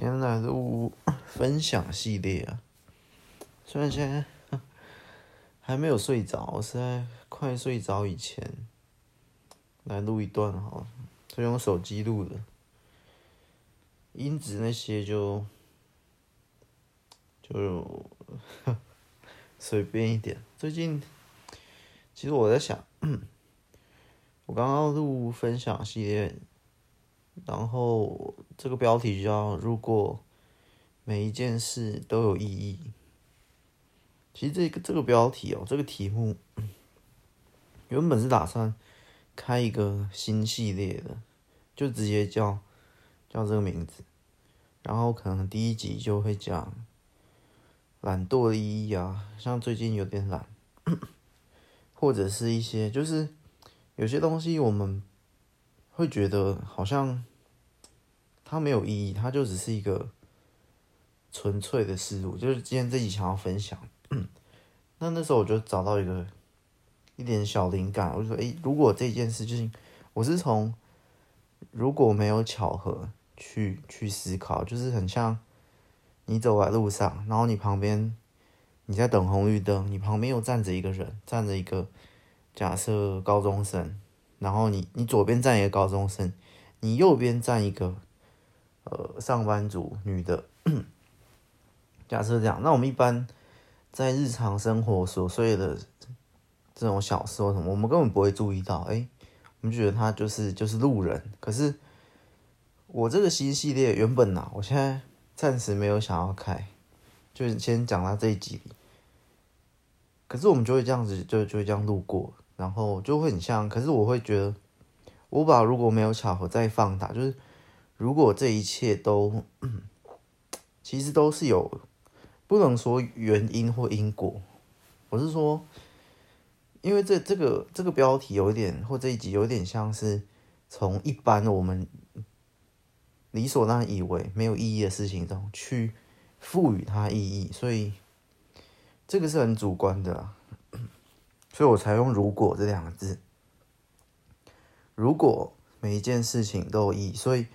今天来录分享系列啊，虽然现在还没有睡着，我是在快睡着以前来录一段好了，就用手机录的，音质那些就就 随便一点。最近其实我在想，我刚刚录分享系列。然后这个标题叫“如果每一件事都有意义”。其实这个这个标题哦，这个题目原本是打算开一个新系列的，就直接叫叫这个名字。然后可能第一集就会讲懒惰的意义啊，像最近有点懒，或者是一些就是有些东西我们会觉得好像。它没有意义，它就只是一个纯粹的事物，就是今天自己想要分享。那那时候我就找到一个一点小灵感，我就说：诶，如果这件事情，我是从如果没有巧合去去思考，就是很像你走在路上，然后你旁边你在等红绿灯，你旁边又站着一个人，站着一个假设高中生，然后你你左边站一个高中生，你右边站一个。呃，上班族女的，假设这样，那我们一般在日常生活琐碎的这种小事或什么，我们根本不会注意到，哎，我们觉得他就是就是路人。可是我这个新系列原本呢、我现在暂时没有想要开，就是先讲到这一集。可是我们就会这样子，就就会这样路过，然后就会很像。可是我会觉得，我把如果没有巧合再放大，就是。如果这一切都，其实都是有，不能说原因或因果，我是说，因为这这个这个标题有一点，或这一集有点像是从一般我们理所当然以为没有意义的事情中去赋予它意义，所以这个是很主观的啊，所以我才用“如果”这两个字。如果每一件事情都有意义，所以。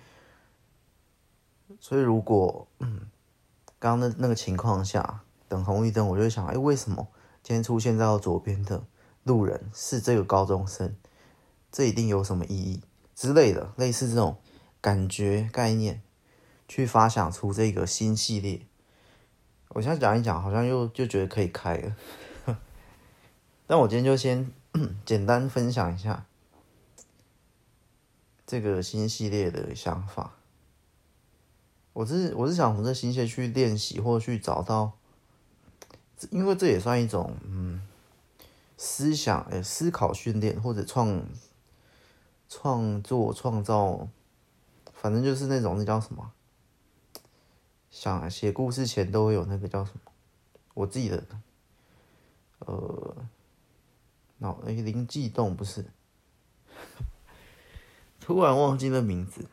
所以，如果嗯，刚刚那那个情况下等红绿灯，我就会想，哎，为什么今天出现在我左边的路人是这个高中生？这一定有什么意义之类的，类似这种感觉概念，去发想出这个新系列。我现在讲一讲，好像又就觉得可以开了。但我今天就先简单分享一下这个新系列的想法。我是我是想从这新鲜去练习，或去找到，因为这也算一种嗯思想诶思考训练或者创创作创造，反正就是那种那叫什么，想写故事前都会有那个叫什么，我自己的呃脑诶灵机动不是，突然忘记了名字。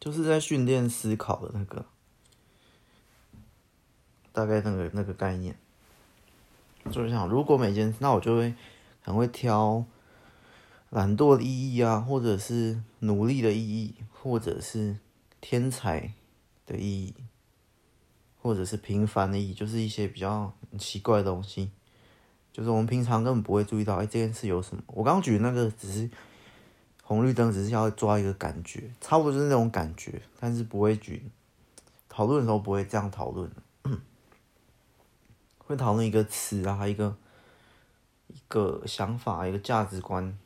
就是在训练思考的那个，大概那个那个概念，就是想，如果每件事，那我就会很会挑懒惰的意义啊，或者是努力的意义，或者是天才的意义，或者是平凡的意义，就是一些比较奇怪的东西，就是我们平常根本不会注意到，哎，这件事有什么？我刚刚举的那个只是。红绿灯只是要抓一个感觉，差不多就是那种感觉，但是不会举讨论的时候不会这样讨论，会讨论一个词啊，一个一个想法，一个价值观，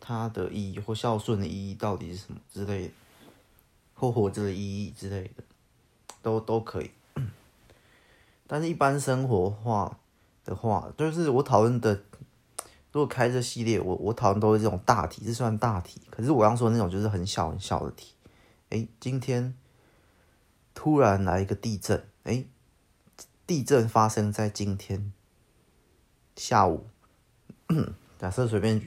它的意义或孝顺的意义到底是什么之类的，或活着的意义之类的，都都可以。但是，一般生活化的话，就是我讨论的。如果开这系列，我我讨论都是这种大题，这算大题。可是我刚说的那种就是很小很小的题。哎，今天突然来一个地震，哎，地震发生在今天下午。假设随便，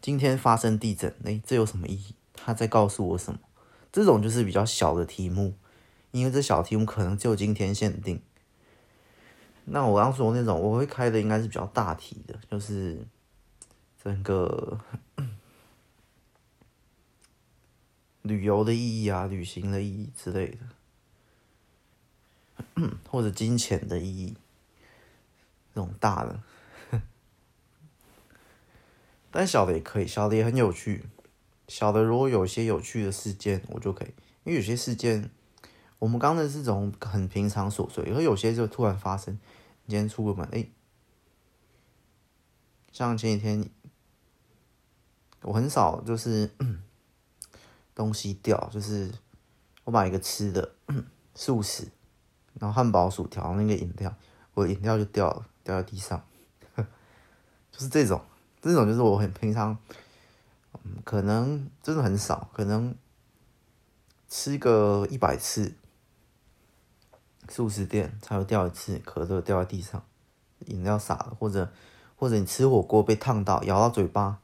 今天发生地震，哎，这有什么意义？他在告诉我什么？这种就是比较小的题目，因为这小题目可能就今天限定。那我刚说那种，我会开的应该是比较大题的，就是。整个旅游的意义啊，旅行的意义之类的，或者金钱的意义，这种大的。但小的也可以，小的也很有趣。小的如果有一些有趣的事件，我就可以，因为有些事件，我们刚才是这种很平常琐碎，而有些就突然发生。你今天出个门，哎，像前几天，我很少就是 东西掉，就是我买一个吃的素食，然后汉堡、薯条那个饮料，我饮料就掉了，掉在地上，就是这种。这种就是我很平常，嗯，可能真的很少，可能吃个一百次素食店才会掉一次，可乐掉在地上，饮料洒了，或者或者你吃火锅被烫到，咬到嘴巴，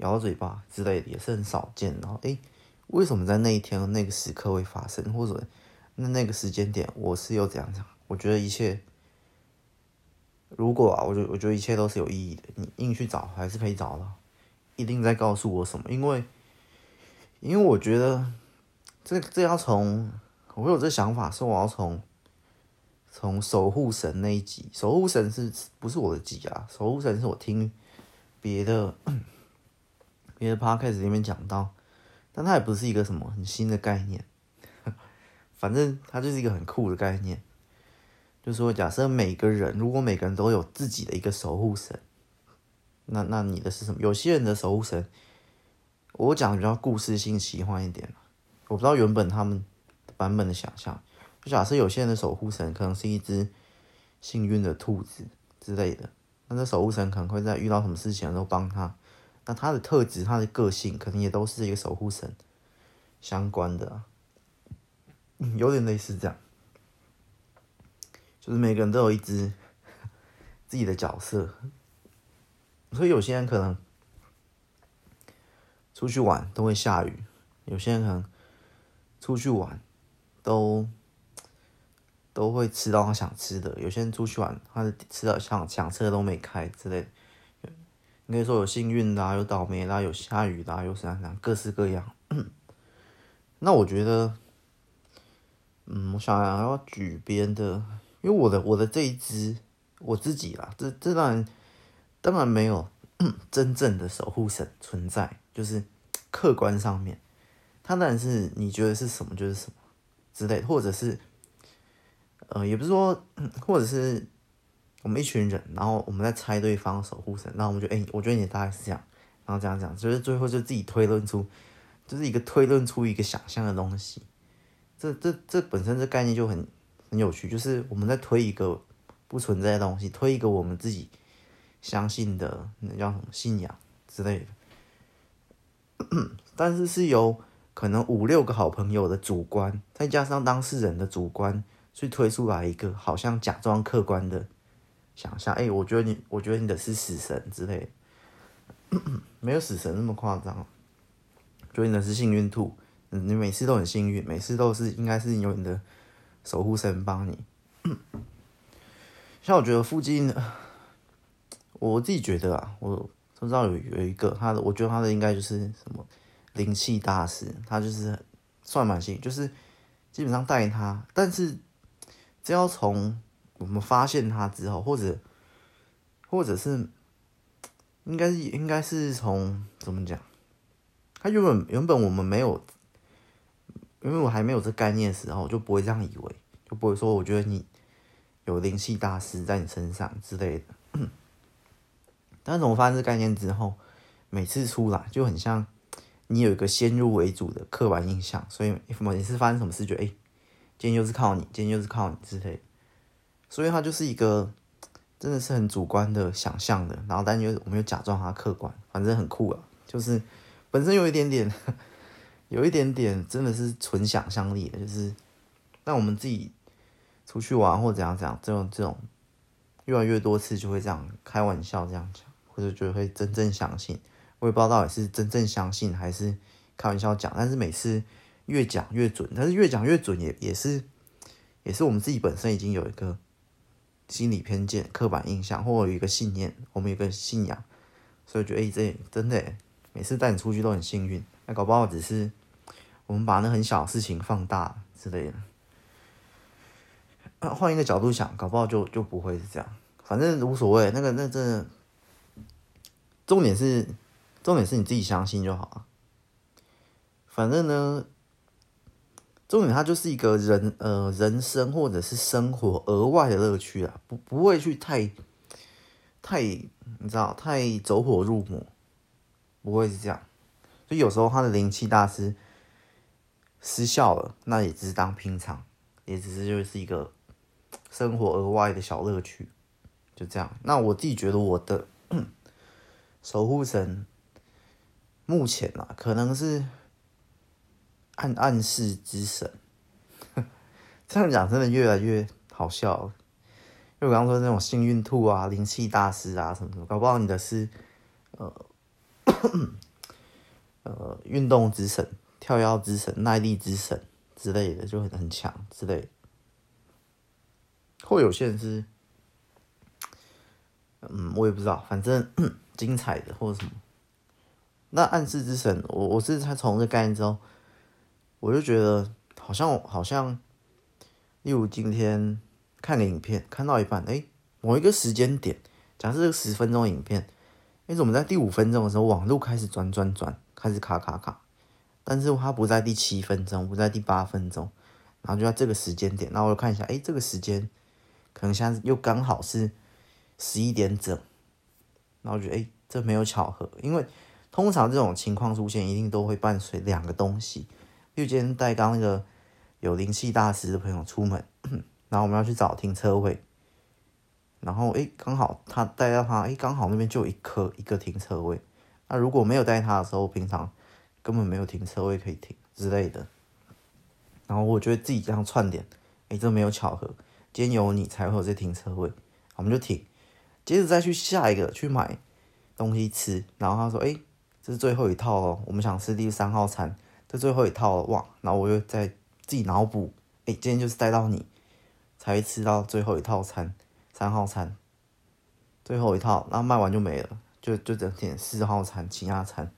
咬嘴巴之类的也是很少见。然后，诶，为什么在那一天那个时刻会发生，或者那那个时间点我是有这样讲？我觉得一切。如果啊，我觉我觉得一切都是有意义的。你硬去找，还是可以找到，一定在告诉我什么？因为，因为我觉得这这要从我有这想法，是我要从从守护神那一集。守护神是不是我的集啊？守护神是我听别的别的 podcast 里面讲到，但它也不是一个什么很新的概念，反正它就是一个很酷的概念。就说，假设每个人，如果每个人都有自己的一个守护神，那那你的是什么？有些人的守护神，我讲比较故事性、奇幻一点。我不知道原本他们版本的想象。就假设有些人的守护神可能是一只幸运的兔子之类的，那这守护神可能会在遇到什么事情的时候帮他。那他的特质、他的个性，可能也都是一个守护神相关的，有点类似这样。就是每个人都有一只 自己的角色，所以有些人可能出去玩都会下雨，有些人可能出去玩都都会吃到他想吃的，有些人出去玩他的吃到想想吃的都没开之类的。可以说有幸运的，有倒霉的啊，有下雨的啊，有啥啥各式各样。那我觉得，嗯，我想要举别的。因为我的我的这一只我自己啦，这这当然当然没有 真正的守护神存在，就是客观上面，他当然是你觉得是什么就是什么之类，或者是呃也不是说，或者是我们一群人，然后我们在猜对方守护神，然后我们就哎、我觉得你大概是这样，然后这样讲，就是最后就自己推论出，就是一个推论出一个想象的东西，这这这本身这概念就很。很有趣，就是我们在推一个不存在的东西，推一个我们自己相信的，那叫什么信仰之类的。但是是由可能五六个好朋友的主观，再加上当事人的主观，去推出来一个好像假装客观的想象。哎、我觉得你，我觉得你的是死神之类的，没有死神那么夸张。觉得你的是幸运兔，你每次都很幸运，每次都是应该是有你的。守护神帮你，像我觉得附近，我自己觉得啊，我都知道有有一个他的，我觉得他的应该就是什么灵气大师，他就是算蛮幸运，就是基本上带他，但是只要从我们发现他之后，或者或者是应该是应该是从怎么讲，他原本原本我们没有。因为我还没有这概念的时候，就不会这样以为，就不会说我觉得你有灵气大师在你身上之类的。但是我发现这概念之后，每次出来就很像你有一个先入为主的刻板印象，所以每次发生什么事，觉得哎，今天又是靠你，今天又是靠你之类的。所以它就是一个真的是很主观的想象的，然后但又我们又假装它客观，反正很酷啊，就是本身有一点点。有一点点真的是纯想象力的，就是让我们自己出去玩或怎样怎样，这种这种越来越多次就会这样开玩笑这样讲，或者就会真正相信。我也不知道到底是真正相信还是开玩笑讲，但是每次越讲越准，但是越讲越准也也是也是我们自己本身已经有一个心理偏见、刻板印象，或者有一个信念，我们有个信仰，所以觉得哎、这真的每次带你出去都很幸运，那搞不好只是。我们把那很小的事情放大之类的。换一个角度想，搞不好就就不会是这样。反正无所谓，那个那真的，重点是重点是你自己相信就好了。反正呢，重点它就是一个人呃人生或者是生活额外的乐趣啊，不不会去太太你知道太走火入魔，不会是这样。所以有时候他的灵气大师失效了，那也只是当平常，也只是就是一个。生活额外的小乐趣，就这样。那我自己觉得我的 守护神，目前啊，可能是暗暗示之神。这样讲真的越来越好笑了。因为我刚刚说那种幸运兔啊、灵气大师啊什么什么，搞不好你的是呃呃运动之神、跳跃之神、耐力之神之类的，就很很强之类的。会有些人是，嗯，我也不知道，反正 精彩的或者什么。那暗示之神，我我是他从这概念之后，我就觉得好像好像，例如今天看个影片，看到一半，哎，某一个时间点，假设是十分钟影片，哎，怎么在第五分钟的时候网络开始转转转，开始卡卡卡，但是它不在第七分钟，不在第八分钟，然后就在这个时间点，然后我就看一下，哎，这个时间。可能现在又刚好是十一点整，然后我觉得哎，这没有巧合，因为通常这种情况出现，一定都会伴随两个东西。因为今天带刚那个有灵气大师的朋友出门，然后我们要去找停车位，然后哎，刚好他带到他，哎，刚好那边就一颗一个停车位。那如果没有带他的时候，平常根本没有停车位可以停之类的。然后我觉得自己这样串联，哎，这没有巧合。今天有你才会有这停车位，我们就停，接着再去下一个去买东西吃。然后他说：“哎，这是最后一套哦，我们想吃第三号餐，这最后一套了哇！”然后我又在自己脑补：“哎，今天就是带到你才会吃到最后一套餐，三号餐，最后一套，然后卖完就没了，就就整点四号餐、其他餐。”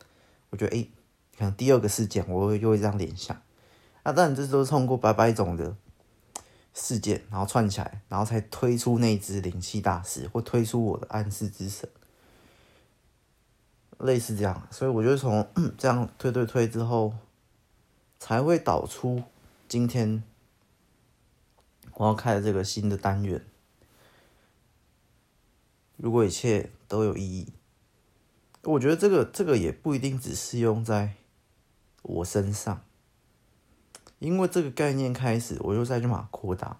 我觉得哎，可能第二个事件我会又会这样联想。那当然，这都是通过百百种的。事件，然后串起来，然后才推出那只灵气大师，或推出我的暗示之神，类似这样。所以我觉得从 这样推推推之后，才会导出今天我要开的这个新的单元。如果一切都有意义，我觉得这个这个也不一定只适用在我身上。因为这个概念开始，我就再去把它扩大。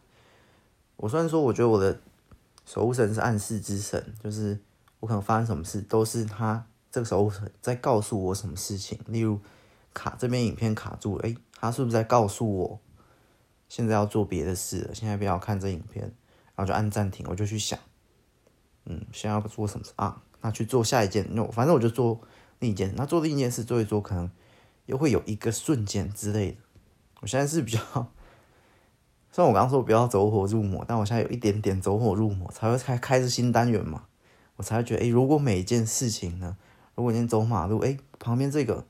我虽然说，我觉得我的守护神是暗示之神，就是我可能发生什么事，都是他这个守护神在告诉我什么事情。例如卡这边影片卡住了，诶，他是不是在告诉我，现在要做别的事了？现在不要看这影片，然后就按暂停，我就去想，嗯，现在要做什么啊？那去做下一件，那反正我就做另一件。那做另一件事做一做，可能又会有一个瞬间之类的。我现在是比较，虽然我刚刚说不要走火入魔，但我现在有一点点走火入魔，才会开开始新单元嘛，我才会觉得，诶，如果每一件事情呢，如果你走马路，诶，旁边这个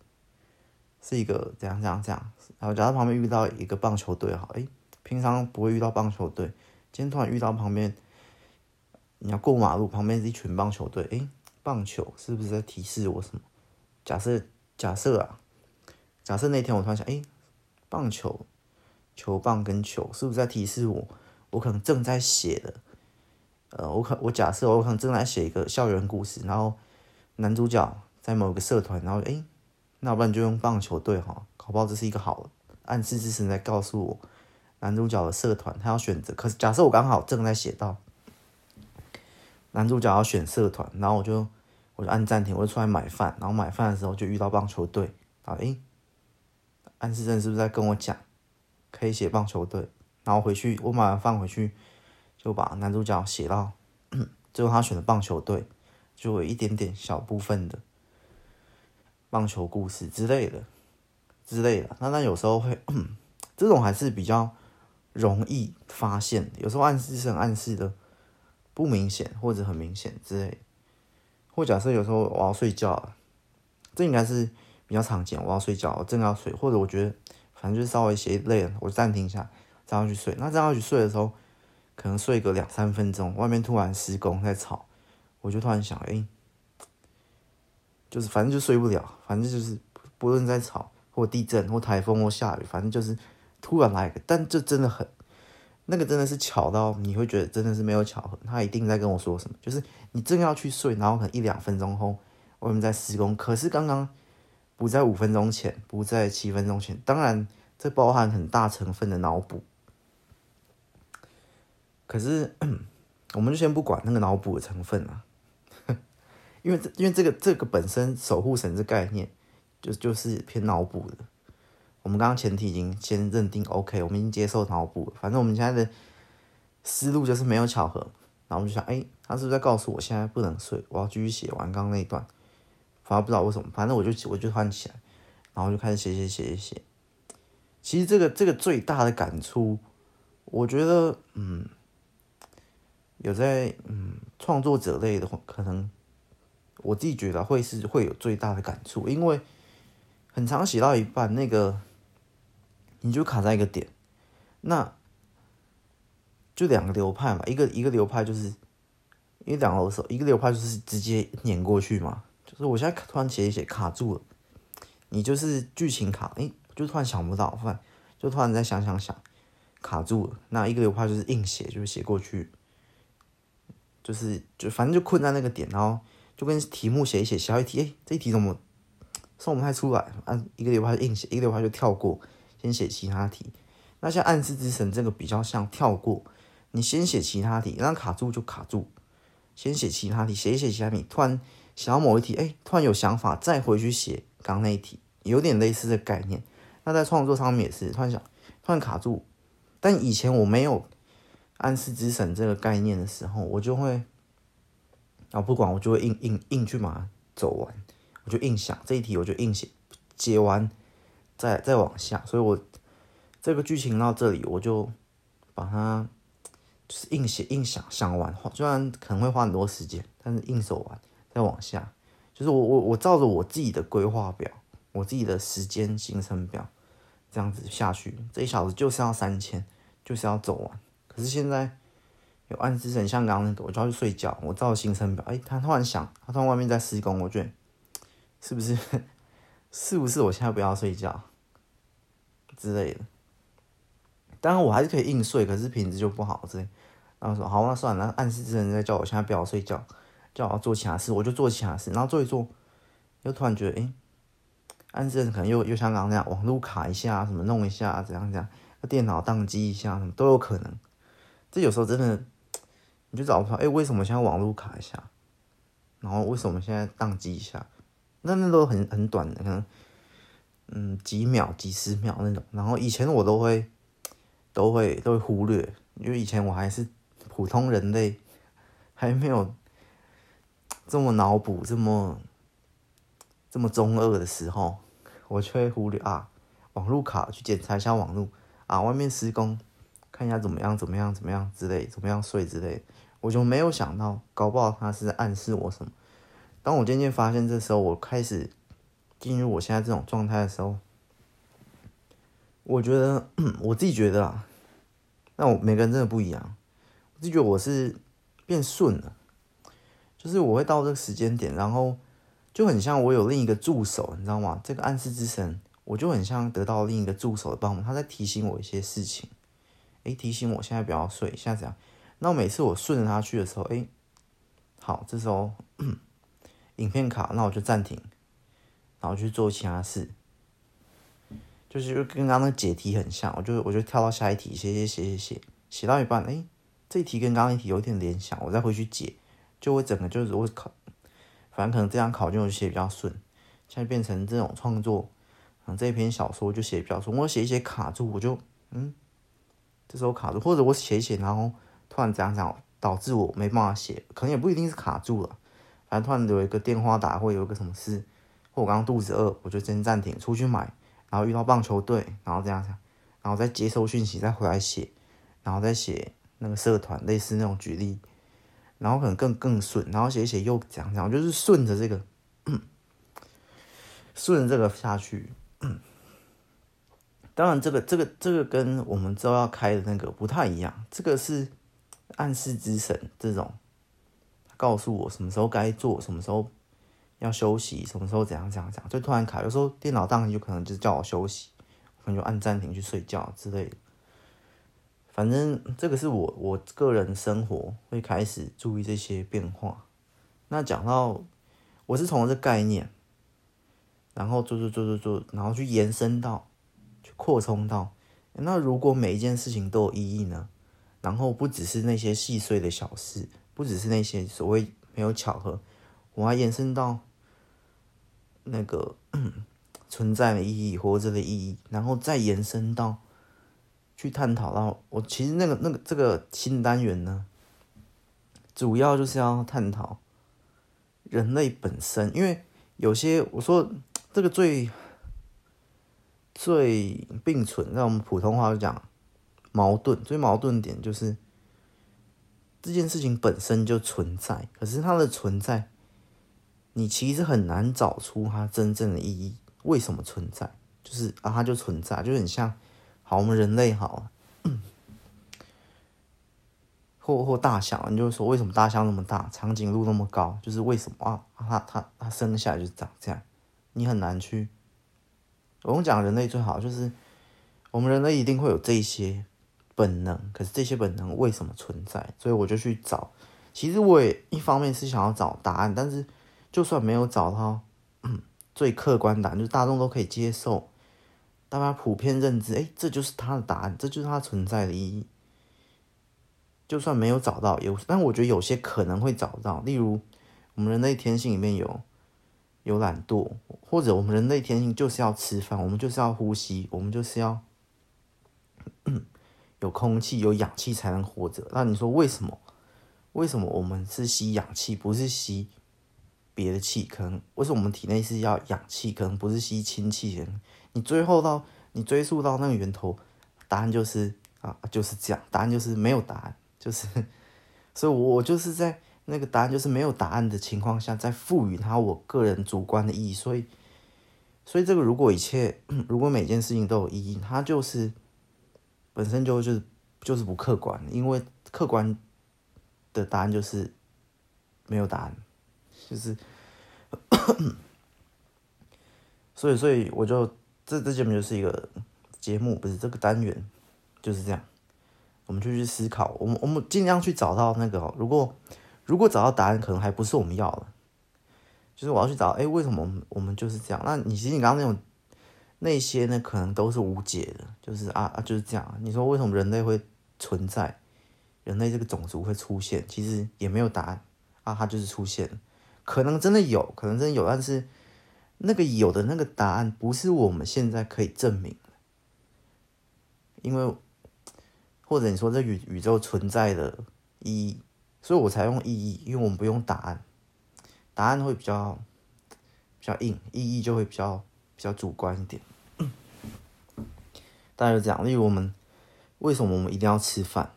是一个这样这样这样，然后假如旁边遇到一个棒球队，好，诶，平常不会遇到棒球队，今天突然遇到旁边，你要过马路，旁边是一群棒球队，诶，棒球是不是在提示我什么？假设假设啊，假设那天我突然想，诶。棒球，球棒跟球是不是在提示我？我可能正在写的，呃，我可我假设我可能正在写一个校园故事，然后男主角在某个社团，然后诶，那不然就用棒球队哈，搞不好这是一个好暗示之神在告诉我，男主角的社团他要选择。可是假设我刚好正在写到男主角要选社团，然后我就我就按暂停，我就出来买饭，然后买饭的时候就遇到棒球队，啊诶。暗示神是不是在跟我讲，可以写棒球队？然后回去我买完饭回去，就把男主角写到 最后他选的棒球队，就有一点点小部分的棒球故事之类的之类的。那那有时候会，这种还是比较容易发现。有时候暗示是暗示的不明显或者很明显之类。或假设有时候我要睡觉了，这应该是。比较常见，我要睡觉，我正要睡，或者我觉得反正就是稍微写累了，我暂停一下，这样去睡。那这样去睡的时候，可能睡个两三分钟，外面突然施工在吵，我就突然想，哎、就是反正就睡不了，反正就是不论在吵或地震或台风或下雨，反正就是突然来一个，但这真的很。那个真的是巧到你会觉得真的是没有巧合，他一定在跟我说什么。就是你正要去睡，然后可能一两分钟后外面在施工，可是刚刚不在五分钟前，不在七分钟前。当然，这包含很大成分的脑补。可是 我们就先不管那个脑补的成分了，因为这因为这个这个本身守护神这概念就就是偏脑补的。我们刚刚前提已经先认定 OK，我们已经接受脑补了。反正我们现在的思路就是没有巧合，然后我们就想，哎，他是不是在告诉我现在不能睡，我要继续写完刚刚那一段？反正不知道为什么，反正我就我就翻起来，然后就开始写写写写写。其实这个这个最大的感触，我觉得，嗯，有在嗯创作者类的话，可能我自己觉得会是会有最大的感触，因为很常写到一半那个。你就卡在一个点，那就两个流派嘛，一个一个流派就是，因为两个手，一个流派就是直接碾过去嘛，就是我现在突然写一写卡住了，你就是剧情卡，诶，就突然想不到，突然就突然再想想想，卡住了。那一个流派就是硬写，就是写过去，就是就反正就困在那个点，然后就跟题目写一写，下一题，诶，这一题怎么算不太出来？按一个流派硬写，一个流派就跳过。先写其他题，那像暗示之神这个比较像跳过，你先写其他题，让卡住就卡住，先写其他题，写一写其他题，突然想到某一题，哎，突然有想法，再回去写刚刚那一题，有点类似的概念。那在创作上面也是，突然想，突然卡住，但以前我没有暗示之神这个概念的时候，我就会，然后不管我就会硬硬硬去把它走完，我就硬想这一题，我就硬写，解完。再再往下，所以我这个剧情到这里，我就把它就是硬写硬想想完，虽然可能会花很多时间，但是硬手完再往下，就是我我我照着我自己的规划表，我自己的时间行程表这样子下去，这一小时就是要三千，就是要走完。可是现在有暗示很像刚刚那个，我就要去睡觉，我照行程表，哎，他突然想，他突然外面在施工，我觉得是不是 是不是我现在不要睡觉？之类的，当然我还是可以硬睡，可是品质就不好之类。然后说好，那算了，暗示之人在叫我现在不要睡觉，叫我做其他事，我就做其他事。然后做一做，又突然觉得，哎、欸，暗示可能又又像刚刚那样，网络卡一下，什么弄一下，怎样怎样，电脑宕机一下，什么都有可能。这有时候真的，你就找不出来，哎、为什么现在网络卡一下？然后为什么现在宕机一下？那那都很很短的，可能。嗯，几秒、几十秒那种，然后以前我都会，都会都会忽略，因为以前我还是普通人类，还没有这么脑补、这么这么中二的时候，我却会忽略啊，网络卡去检查一下网络啊，外面施工，看一下怎么样、怎么样、怎么样之类，怎么样睡之类，我就没有想到，搞不好他是在暗示我什么。当我渐渐发现这时候，我开始。进入我现在这种状态的时候，我觉得我自己觉得啊，那我每个人真的不一样。我自己觉得我是变顺了，就是我会到这个时间点，然后就很像我有另一个助手，你知道吗？这个暗示之神，我就很像得到另一个助手的帮忙，他在提醒我一些事情，诶，提醒我现在不要睡，现在怎样？那每次我顺着他去的时候，诶，好，这时候 影片卡，那我就暂停。然后去做其他事，就是就跟刚刚解题很像，我就我就跳到下一题，写写写写写，写到一半，哎，这题跟刚刚一题有点联想，我再回去解，就会整个就是我考，反正可能这样考卷我就写比较顺，现在变成这种创作，嗯，这篇小说就写比较顺，我写一写卡住，我就嗯，这时候卡住，或者我写一写，然后突然这样讲，导致我没办法写，可能也不一定是卡住了，反正突然有一个电话打，或有一个什么事。或我刚刚肚子饿，我就先暂停出去买，然后遇到棒球队，然后这样这样，然后再接收讯息，再回来写，然后再写那个社团类似那种举例，然后可能更更顺，然后写写又讲讲，就是顺着这个，顺着这个下去，当然，这个这个这个跟我们之后要开的那个不太一样。这个是暗示之神这种，告诉我什么时候该做，什么时候要休息，什么时候怎样怎样怎样。就突然卡，有时候电脑当然就可能就叫我休息，可能就按暂停去睡觉之类的。反正这个是我我个人生活会开始注意这些变化。那讲到我是从这概念，然后做做做做做，然后去延伸到。去扩充到，那如果每一件事情都有意义呢？然后不只是那些细碎的小事，不只是那些所谓没有巧合，我还延伸到那个 存在的意义、活着的意义，然后再延伸到去探讨到我其实那个那个这个新单元呢，主要就是要探讨人类本身，因为有些我说这个最。最并存，在我们普通话就讲矛盾。最矛盾点就是这件事情本身就存在，可是它的存在，你其实很难找出它真正的意义。为什么存在？就是啊，它就存在，就很像好，我们人类好，或或大象，你就说为什么大象那么大，长颈鹿那么高？就是为什么啊？它它它生下来就长这样，你很难去。我们讲人类最好就是，我们人类一定会有这些本能，可是这些本能为什么存在？所以我就去找。其实我也一方面是想要找答案，但是就算没有找到最客观答案，就是大众都可以接受，大家普遍认知，哎，这就是它的答案，这就是它存在的意义。就算没有找到，有，但我觉得有些可能会找到，例如我们人类天性里面有。有懒惰，或者我们人类天性就是要吃饭，我们就是要呼吸，我们就是要有空气、有氧气才能活着。那你说为什么？为什么我们是吸氧气，不是吸别的气？可能为什么我们体内是要氧气，可能不是吸氢气？你最后到你追溯到那个源头，答案就是啊，就是这样。答案就是没有答案，就是，所以我就是在。那个答案就是没有答案的情况下，在赋予它我个人主观的意义。所以，所以这个如果一切，如果每件事情都有意义，它就是本身就就是就是不客观，因为客观的答案就是没有答案，就是，所以，所以我就这这节目就是一个节目，不是这个单元就是这样，我们就去思考，我们我们尽量去找到那个如果。如果找到答案，可能还不是我们要的。就是我要去找，哎，为什么我们我们就是这样？那你其实你刚刚那种那些呢，可能都是无解的。就是啊啊，就是这样。你说为什么人类会存在？人类这个种族会出现？其实也没有答案啊，它就是出现。可能真的有，可能真的有，但是那个有的那个答案不是我们现在可以证明的。因为或者你说这宇宇宙存在的意义。所以我才用意义，因为我们不用答案，答案会比较比较硬，意义就会比较比较主观一点。大概就这样，例如我们为什么我们一定要吃饭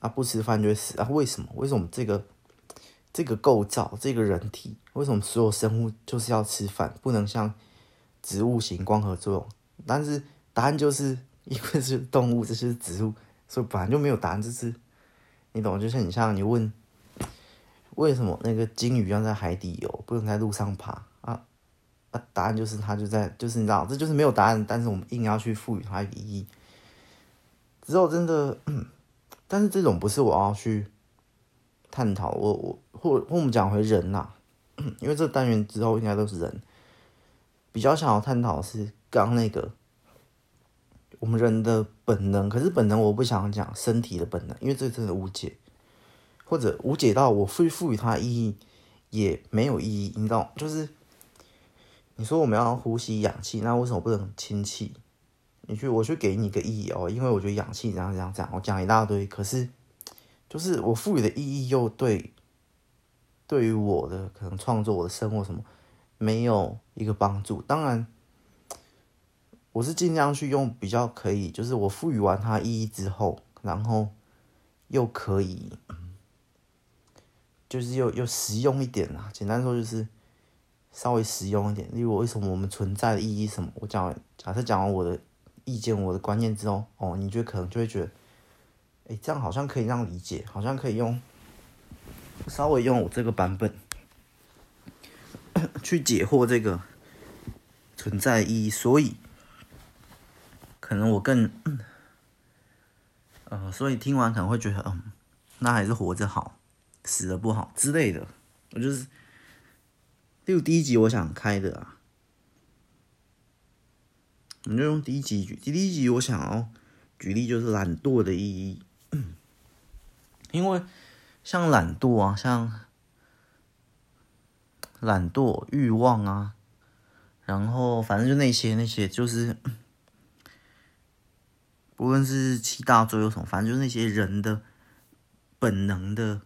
啊？不吃饭就会死啊？为什么？为什么这个这个构造，这个人体，为什么所有生物就是要吃饭，不能像植物型光合作用？但是答案就是因为是动物，这是植物，所以本来就没有答案，这是。你懂，就是你像你问，为什么那个鲸鱼要在海底游，不能在路上爬啊？答案就是它就在，就是你知道，这就是没有答案，但是我们硬要去赋予它意义。之后真的，但是这种不是我要去探讨，我我或或我们讲回人呐、因为这个单元之后应该都是人，比较想要探讨是刚那个。我们人的本能，可是本能我不想讲身体的本能，因为这真的无解，或者无解到我赋赋予它意义也没有意义，你知道？就是你说我们要呼吸氧气，那为什么不能氢气？你去我去给你个意义哦，因为我觉得氧气这样这样这样，我讲一大堆，可是就是我赋予的意义又对对于我的可能创作我的生活什么没有一个帮助，当然。我是尽量去用比较可以，就是我赋予完它意义之后，然后又可以，就是又又实用一点啦。简单说就是稍微实用一点。例如，为什么我们存在的意义什么？我讲假设讲完我的意见、我的观念之后，哦，你就可能就会觉得，哎，这样好像可以让理解，好像可以用稍微用我这个版本 去解惑这个存在意义，所以可能我更，呃，所以听完可能会觉得，嗯，那还是活着好，死了不好之类的。我就是，例如第一集我想开的啊。我们就用第一集举，第一集我想要举例就是懒惰的意义，因为像懒惰啊，像懒惰、欲望啊，然后反正就那些那些，就是 不论是七大罪有什么，反正就是那些人的本能的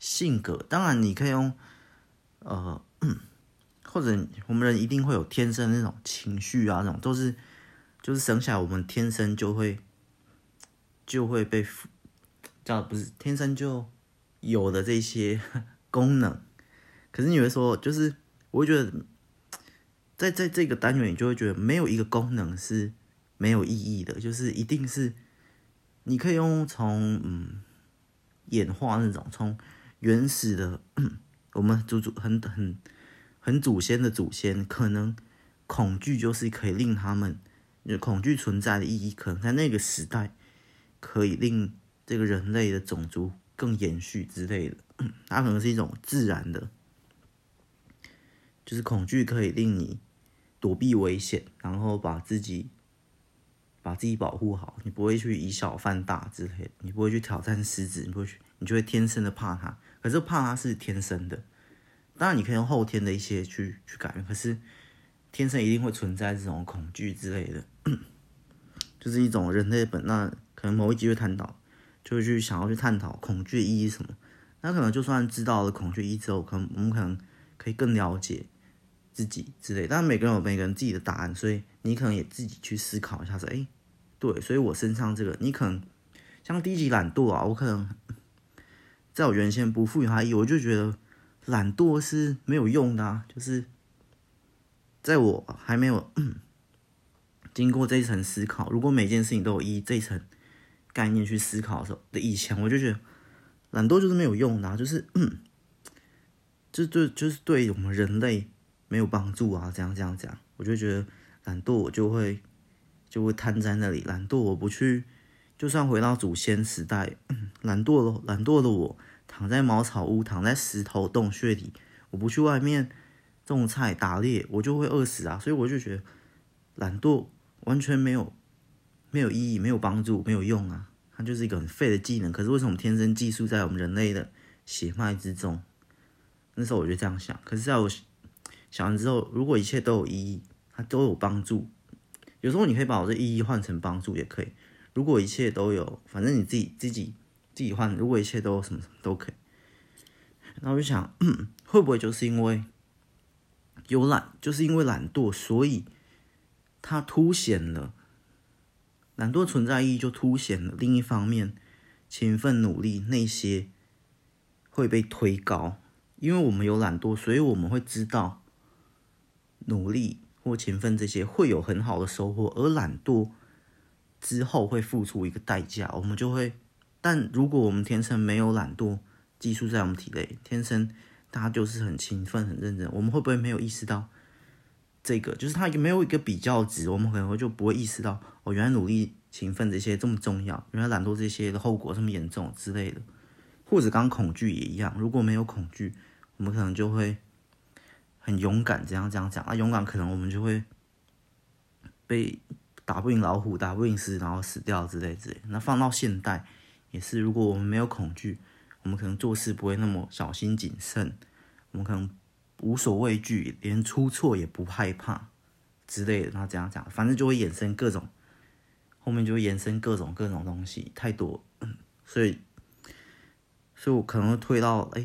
性格。当然，你可以用呃。或者我们人一定会有天生那种情绪啊，那种都是就是生下来我们天生就会就会被叫不是天生就有的这些 功能。可是你会说，就是我会觉得在在这个单元，你就会觉得没有一个功能是没有意义的，就是一定是你可以用从嗯演化那种从原始的我们祖祖很很。很很祖先的祖先，可能恐惧就是可以令他们，恐惧存在的意义，可能在那个时代可以令这个人类的种族更延续之类的。它可能是一种自然的，就是恐惧可以令你躲避危险，然后把自己把自己保护好，你不会去以小犯大之类的，你不会去挑战狮子，你不会去，你就会天生的怕它。可是怕它是天生的。当然，你可以用后天的一些去去改变，可是天生一定会存在这种恐惧之类的，就是一种人类本那。可能某一集会探讨，就会去想要去探讨恐惧的意义什么。那可能就算知道了恐惧意义之后，可能我们可能可以更了解自己之类。但每个人有每个人自己的答案，所以你可能也自己去思考一下说，哎，对，所以我身上这个，你可能像低级懒惰啊，我可能在我原先不赋予它意义，我就觉得。懒惰是没有用的啊，就是在我还没有经过这一层思考，如果每件事情都有依这一层概念去思考的时候的以前，我就觉得懒惰就是没有用的啊，就是嗯，就就就是对我们人类没有帮助啊，这样这样这样，我就觉得懒惰我就会就会瘫在那里，懒惰我不去，就算回到祖先时代，懒惰了懒惰的我。躺在茅草屋，躺在石头洞穴里，我不去外面种菜打猎，我就会饿死啊！所以我就觉得懒惰完全没有没有意义，没有帮助，没有用啊！它就是一个很废的技能。可是为什么天生寄宿在我们人类的血脉之中？那时候我就这样想。可是在我想完之后，如果一切都有意义，它都有帮助。有时候你可以把我这意义换成帮助，也可以。如果一切都有，反正你自己自己。自己换，如果一切都什么什么都可以，那我就想，会不会就是因为有懒，就是因为懒惰，所以它凸显了懒惰存在意义，就凸显了另一方面勤奋努力那些会被推高，因为我们有懒惰，所以我们会知道努力或勤奋这些会有很好的收获，而懒惰之后会付出一个代价，我们就会。但如果我们天生没有懒惰寄宿在我们体内，天生大家就是很勤奋、很认真，我们会不会没有意识到这个？就是他没有一个比较值，我们可能会就不会意识到哦，原来努力、勤奋这些这么重要，原来懒惰这些的后果这么严重之类的。或者刚恐惧也一样，如果没有恐惧，我们可能就会很勇敢，这样这样讲啊，勇敢可能我们就会被打不赢老虎、打不赢狮子，然后死掉之类之类。那放到现代。也是，如果我们没有恐惧，我们可能做事不会那么小心谨慎，我们可能无所畏惧，连出错也不害怕之类的。那这样讲，反正就会衍生各种，后面就会衍生各种各种东西，太多，所以，所以我可能会推到，哎，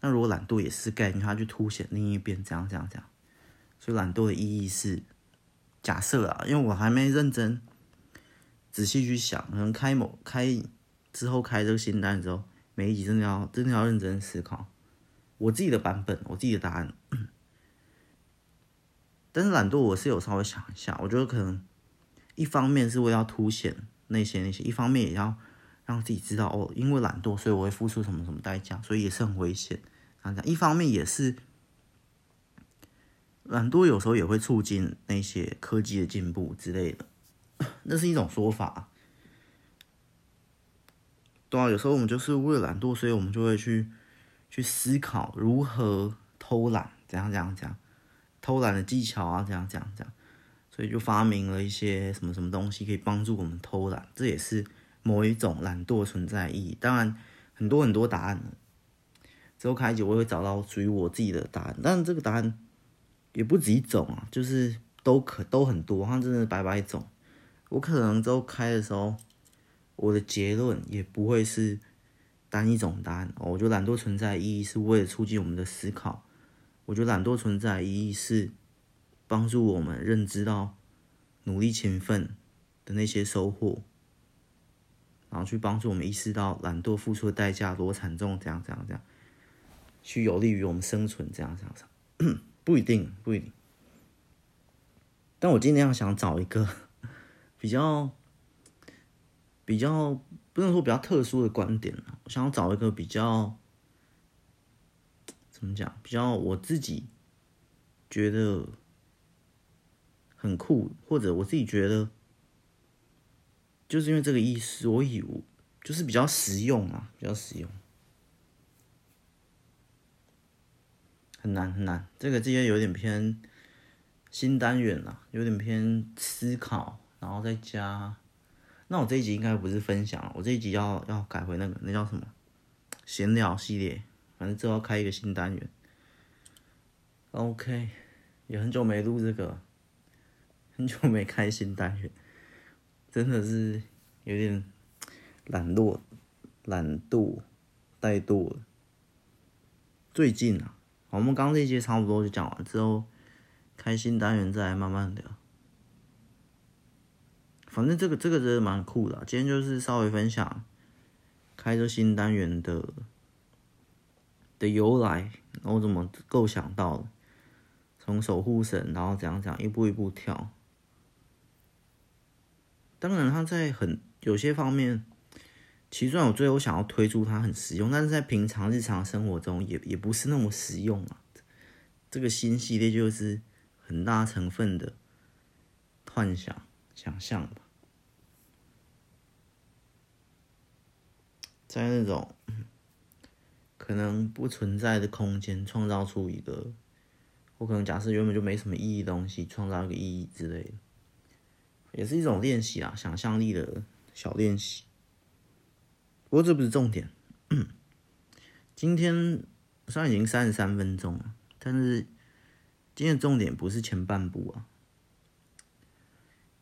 那如果懒惰也是概念，它去凸显另一边，这样这样这样。所以懒惰的意义是假设啊，因为我还没认真仔细去想，可能开某开。之后开这个新单之后，每一集真的要真的要认真思考我自己的版本，我自己的答案。但是懒惰我是有稍微想一下，我觉得可能一方面是为了凸显那些那些，一方面也要让自己知道哦，因为懒惰，所以我会付出什么什么代价，所以也是很危险。这样讲，一方面也是懒惰，有时候也会促进那些科技的进步之类的，那是一种说法。对啊，有时候我们就是为了懒惰，所以我们就会去去思考如何偷懒，怎样怎样怎样，偷懒的技巧啊，这样这样这样，所以就发明了一些什么什么东西可以帮助我们偷懒，这也是某一种懒惰存在意义。当然，很多很多答案，之后开一集我会找到属于我自己的答案，但这个答案也不止一种啊，就是都可都很多，它真的百百种。我可能之后开的时候。我的结论也不会是单一种答案哦。我觉得懒惰存在意义是为了促进我们的思考。我觉得懒惰存在意义是帮助我们认知到努力勤奋的那些收获，然后去帮助我们意识到懒惰付出的代价多惨重，这样这样这样，去有利于我们生存，这样这样这样。不一定，不一定。但我今天要想找一个 比较。比较不能说比较特殊的观点，我想找一个比较怎么讲，比较我自己觉得很酷，或者我自己觉得就是因为这个意思，所以我就是比较实用啊，比较实用，很难很难，这个这些有点偏新单元了，有点偏思考，然后再加。那我这一集应该不是分享，我这一集要要改回那个那叫什么闲聊系列，反正之后要开一个新单元。OK，也很久没录这个，很久没开新单元，真的是有点懒惰、懒惰、怠惰。最近啊，我们刚这一集差不多就讲完之后，开新单元再来慢慢聊。反正这个这个真的蛮酷的，今天就是稍微分享开这新单元的的由来，然后怎么构想到的，从守护神，然后怎样怎样一步一步跳。当然，它在很有些方面，其实我最后想要推出它很实用，但是在平常日常生活中也也不是那么实用啊。这个新系列就是很大成分的幻想、想象吧。在那种可能不存在的空间，创造出一个，我可能假设原本就没什么意义的东西，创造一个意义之类的，也是一种练习啊，想象力的小练习。不过这不是重点。今天虽然已经三十三分钟了，但是今天的重点不是前半部啊，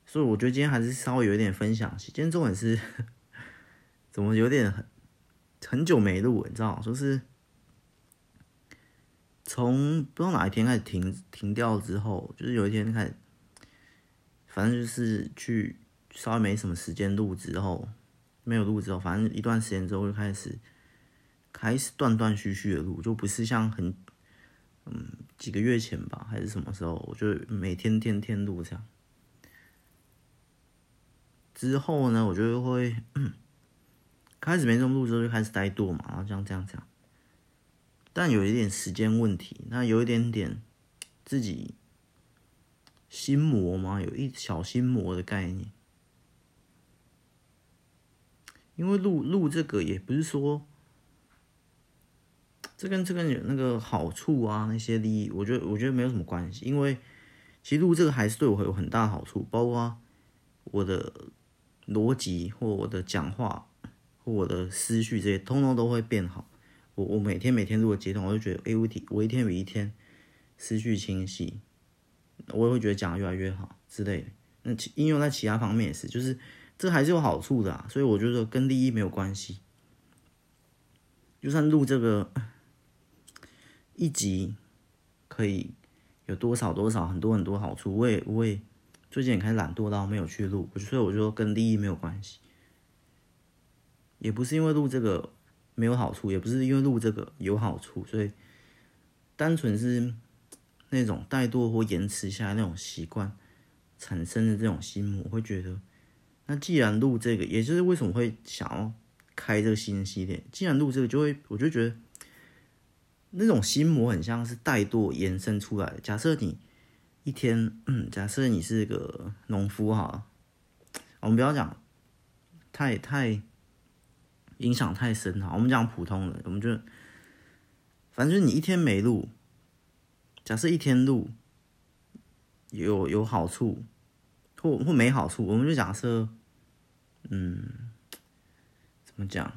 所以我觉得今天还是稍微有一点分享。今天重点是 怎么有点很很。久没录，你知道，就是从不知道哪一天开始停停掉之后，就是有一天开始，反正就是去稍微没什么时间录之后，没有录之后，反正一段时间之后就开始开始断断续续的录，就不是像很嗯几个月前吧，还是什么时候，我就每天天天录这样。之后呢，我就会。开始没这么录之后就开始怠惰嘛，然后这样这样这样，但有一点时间问题，那有一点点自己心魔嘛，有一小心魔的概念。因为录录这个也不是说，这跟这跟有那个好处啊，那些利益，我觉得我觉得没有什么关系，因为其实录这个还是对我有很大好处，包括我的逻辑或我的讲话。我的思绪这些通通都会变好。我我每天每天录的阶段，我就觉得，哎，我一我一天比一天思绪清晰，我也会觉得讲得越来越好之类的。那其应用在其他方面也是，就是这还是有好处的啊。所以我觉得跟利益没有关系。就算录这个一集可以有多少多少很多很多好处，我也我也最近也开始懒惰到没有去录，所以我就说跟利益没有关系。也不是因为录这个没有好处，也不是因为录这个有好处，所以单纯是那种怠惰或延迟下来那种习惯产生的这种心魔，我会觉得，那既然录这个，也就是为什么会想要开这个新系列，既然录这个，就会我就觉得那种心魔很像是怠惰延伸出来的。假设你一天，嗯，假设你是个农夫哈，我们不要讲太太影响太深哈，我们讲普通的，我们就反正你一天没录，假设一天录有有好处。或或没好处，我们就假设，嗯，怎么讲？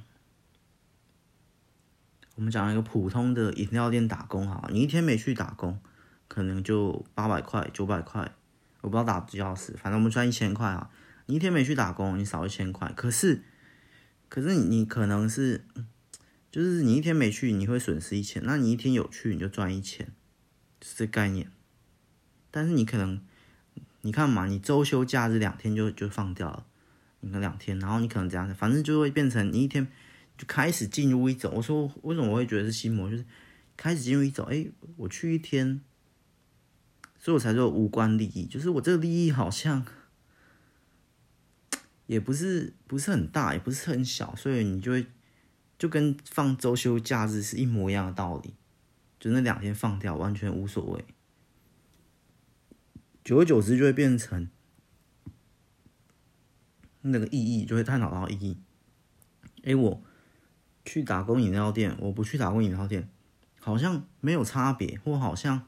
我们讲一个普通的饮料店打工哈，你一天没去打工，可能就八百块、九百块，我不知道打几小时，反正我们赚一千块啊。你一天没去打工，你少一千块。可是，可是你可能是，就是你一天没去，你会损失一千，那你一天有去，你就赚一千，就是这概念。但是你可能。你看嘛，你周休假日两天就就放掉了，你看两天，然后你可能这样，反正就会变成你一天就开始进入一种。我说为什么我会觉得是心魔，就是开始进入一种，哎，我去一天，所以我才说无关利益，就是我这个利益好像也不是不是很大，也不是很小，所以你就会就跟放周休假日是一模一样的道理，就那两天放掉完全无所谓。久而久之，就会变成那个意义，就会探讨到意义。哎，我去打工饮料店，我不去打工饮料店，好像没有差别，或好像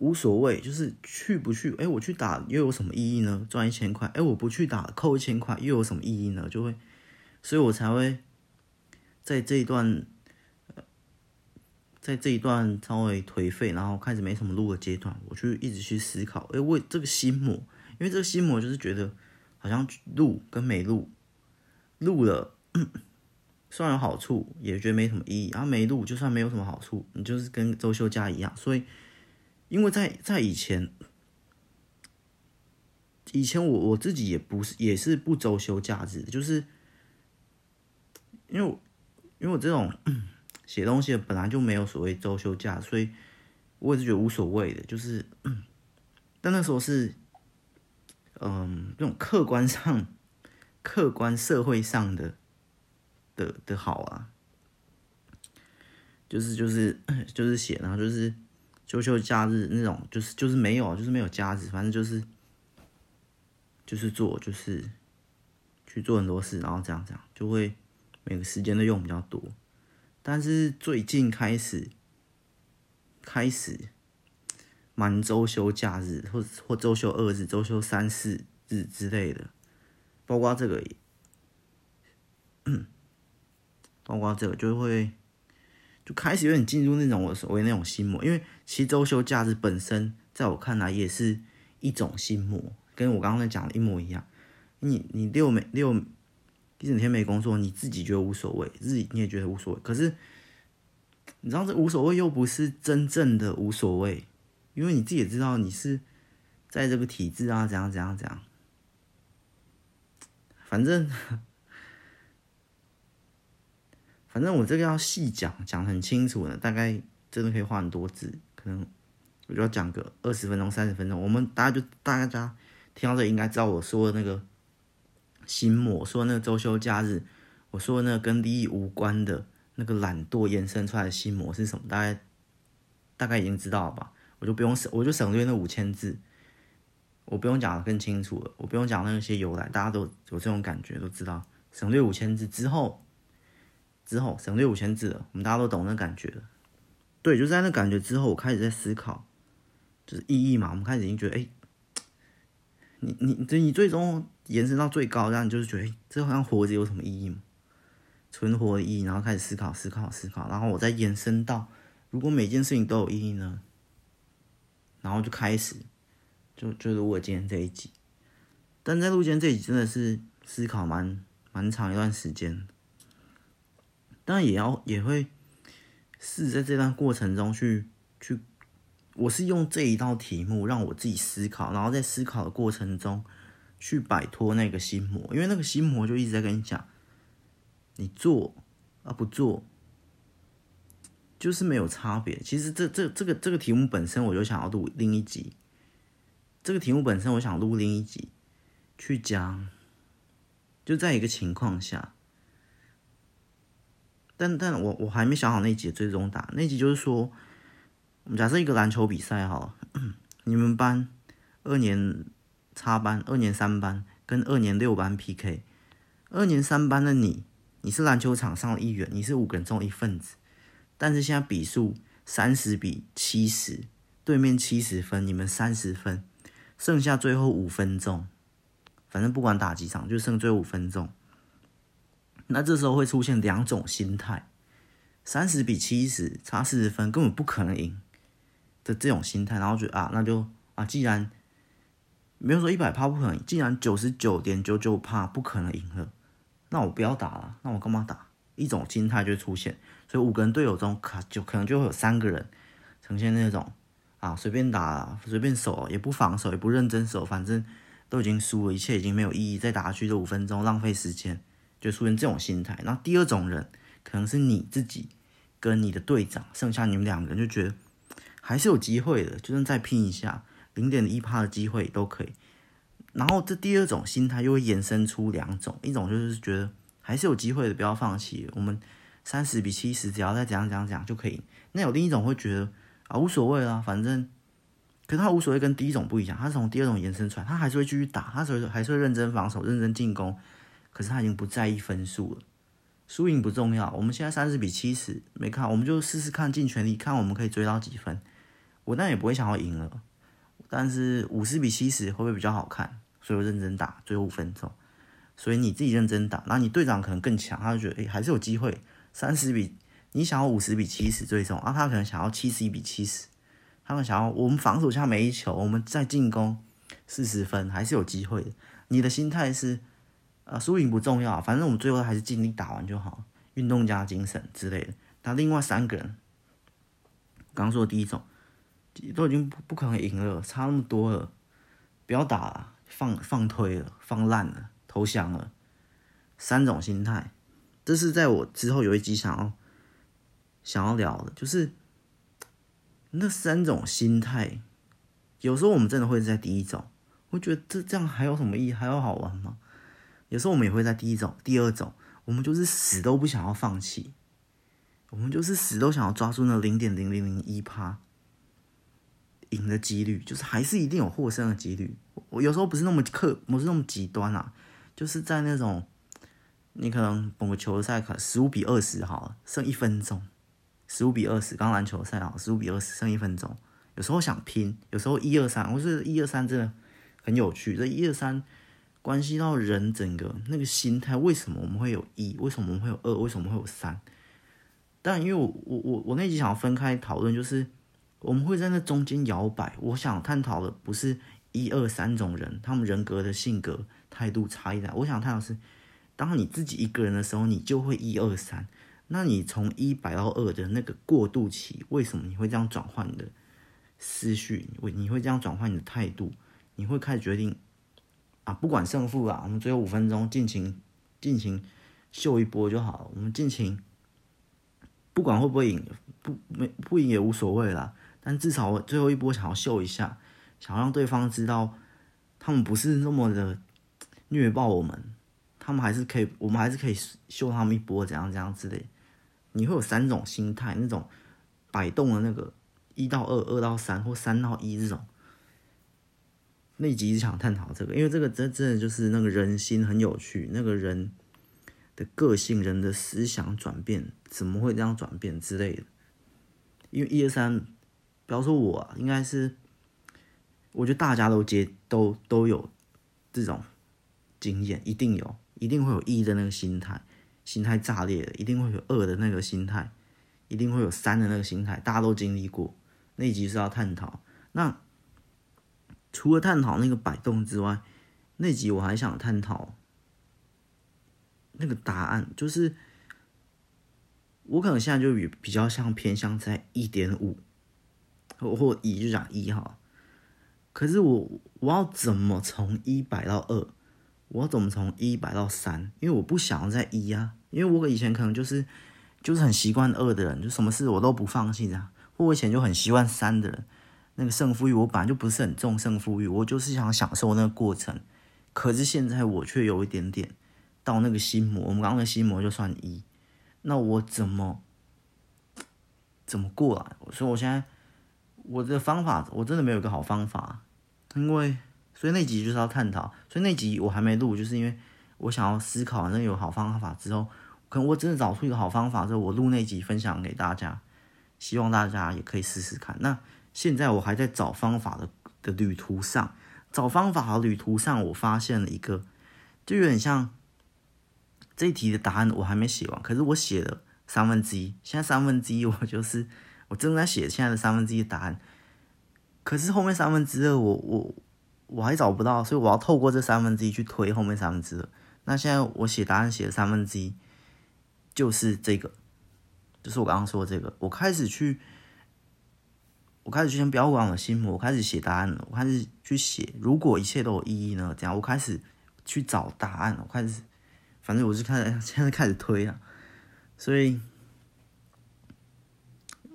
无所谓。就是去不去，哎，我去打又有什么意义呢？赚一千块，哎，我不去打扣一千块又有什么意义呢？就会，所以我才会在这一段。在这一段稍微颓废，然后开始没什么录的阶段，我就一直去思考，哎，为这个心魔，因为这个心魔就是觉得好像录跟没录，录了 虽然有好处，也觉得没什么意义，然后没录就算没有什么好处，你就是跟周休假一样。所以，因为在在以前，以前我我自己也不是也是不周休假日，就是因为因为我这种。写东西本来就没有所谓周休假，所以我也是觉得无所谓的。就是，但那时候是，嗯，那种客观上、客观社会上的的的好啊，就是就是 就是写，然后就是周休假日那种，就是就是没有，就是没有假日，反正就是就是做，就是去做很多事，然后这样这样，就会每个时间都用比较多。但是最近开始，开始满周休假日，或或周休二日、周休三四日之类的，包括这个，包括这个就会就开始有点进入那种我所谓那种心魔，因为其实周休假日本身在我看来也是一种心魔，跟我刚刚讲的一模一样。你你六没六。一整天没工作，你自己觉得无所谓，自己你也觉得无所谓。可是，你知道这无所谓又不是真正的无所谓，因为你自己也知道你是在这个体制啊，怎样怎样怎样。反正，反正我这个要细讲，讲很清楚的，大概真的可以花很多字，可能我就要讲个二十分钟、三十分钟。我们大家就大家听到这应该知道我说的那个。心魔说那个周休假日，我说那个跟利益无关的那个懒惰延伸出来的心魔是什么？大概大概已经知道了吧？我就不用省，我就省略那五千字，我不用讲的更清楚了，我不用讲那些由来，大家都有这种感觉，都知道。省略五千字之后，之后省略五千字了，我们大家都懂那感觉了。对，就在那感觉之后，我开始在思考，就是意义嘛。我们开始已经觉得，哎、你你这你最终。延伸到最高，让你就是觉得，哎这好像活着有什么意义吗？存活的意义，然后开始思考、思考、思考，然后我再延伸到，如果每件事情都有意义呢？然后就开始，就就录我今天这一集。但在录今天这一集，真的是思考蛮蛮长一段时间，当然也要也会试在这段过程中去去，我是用这一道题目让我自己思考，然后在思考的过程中。去摆脱那个心魔，因为那个心魔就一直在跟你讲，你做啊不做，就是没有差别。其实这这这个这个题目本身，我就想要录另一集，这个题目本身，我想录另一集去讲，就在一个情况下，但但我我还没想好那集最终答案。那集就是说，我们假设一个篮球比赛好了，你们班二年插班、二年三班跟二年六班 PK，二年三班的你，你是篮球场上的一员，你是五个人中一份子，但是现在比数三十比七十，对面七十分，你们三十分。剩下最后五分钟，反正不管打几场，就剩最后五分钟。那这时候会出现两种心态：三十比七十，差四十分，根本不可能赢的这种心态。然后就啊，那就啊，既然没有说一百趴不可能赢，既然九十九点九九趴不可能赢了，那我不要打了，那我干嘛打？一种心态就出现。所以五个人队友中，可就可能就会有三个人呈现那种。啊，随便打，随便守，也不防守，也不认真守，反正都已经输了，一切已经没有意义，再打下去这五分钟浪费时间，就出现这种心态。然后第二种人，可能是你自己跟你的队长，剩下你们两个人就觉得还是有机会的，就算再拼一下，零点一趴的机会都可以。然后这第二种心态又会延伸出两种，一种就是觉得还是有机会的，不要放弃，我们三十比七十，只要再怎样怎样怎样就可以。那有另一种会觉得。啊，无所谓啦，反正，可他无所谓，跟第一种不一样，他是从第二种延伸出来，他还是会继续打，他还是还是会认真防守、认真进攻，可是他已经不在意分数了，输赢不重要。我们现在三十比七十，没看，我们就试试看，尽全力看我们可以追到几分。我当然也不会想要赢了，但是五十比七十会不会比较好看？所以我认真打，最后五分钟。所以你自己认真打，那你队长可能更强，他就觉得诶、欸，还是有机会，三十比。你想要五十比七十最终啊，他可能想要七十一比七十，他们想要我们防守下每一球，我们再进攻四十分还是有机会的。你的心态是，呃，输赢不重要，反正我们最后还是尽力打完就好，运动加精神之类的。那另外三个人，刚说的第一种，都已经不可能赢了，差那么多了，不要打了，放放推了，放烂了，投降了。三种心态，这是在我之后有一集想要。想要聊的就是那三种心态，有时候我们真的会在第一种，会觉得这这样还有什么意义，还要好玩吗？有时候我们也会在第一种、第二种，我们就是死都不想要放弃，我们就是死都想要抓住那零点零零零一趴赢的几率，就是还是一定有获胜的几率。我有时候不是那么克，不是那么极端啊，就是在那种你可能某个球赛可十五比二十好了，剩一分钟。十五比二十，刚篮球赛啊，十五比二十，剩一分钟。有时候想拼，有时候一二三，我是一二三真的很有趣。这一二三关系到人整个那个心态，为什么我们会有一？为什么我们会有二？为什么会有三？但因为我我我我那集想要分开讨论，就是我们会在那中间摇摆。我想探讨的不是一二三种人，他们人格的性格态度差异在。我想探讨是，当你自己一个人的时候，你就会一二三。那你从一摆到二的那个过渡期，为什么你会这样转换你的思绪？为你会这样转换你的态度？你会开始决定不管胜负啊，我们最后五分钟尽情尽情秀一波就好了。我们尽情，不管会不会赢，不没不赢也无所谓啦。但至少我最后一波想要秀一下，想要让对方知道，他们不是那么的虐爆我们，他们还是可以，我们还是可以秀他们一波，怎样怎样之类。你会有三种心态，那种摆动的那个一到二、二到三或三到一这种。那一集是想探讨这个，因为这个真真的就是那个人心很有趣，那个人的个性、人的思想转变，怎么会这样转变之类的。因为一二三，不要说我啊，应该是，我觉得大家都接都都有这种经验，一定有，一定会有一的那个心态。心态炸裂的，一定会有二的那个心态，一定会有三的那个心态，大家都经历过。那集是要探讨。那除了探讨那个摆动之外，那集我还想探讨那个答案，就是我可能现在就比比较像偏向在一点五，或或一就讲一哈。可是我我要怎么从一摆到二？我要怎么从一摆到三？因为我不想要在一啊。因为我以前可能就是就是很习惯二的人，就什么事我都不放弃的。或我以前就很习惯三的人，那个胜负欲，我本来就不是很重胜负欲，我就是想享受那个过程。可是现在我却有一点点到那个心魔，我们刚刚的心魔就算一，那我怎么怎么过来？所以我现在我的方法，我真的没有一个好方法，因为所以那集就是要探讨，所以那集我还没录，就是因为我想要思考，那有好方法之后，可能我真的找出一个好方法之后，我录那集分享给大家，希望大家也可以试试看。那现在我还在找方法的的旅途上。找方法的旅途上，我发现了一个，就有点像这一题的答案，我还没写完，可是我写了三分之一。现在三分之一，我就是我正在写现在的三分之一答案。可是后面三分之二，我我我还找不到，所以我要透过这三分之一去推后面三分之二。那现在我写答案写了三分之一，就是这个，就是我刚刚说的这个，我开始去。我开始就先不要管我的心魔，我开始写答案了。我开始去写，如果一切都有意义呢？这样，我开始去找答案。我开始，反正我是开始 现在开始推了。所以，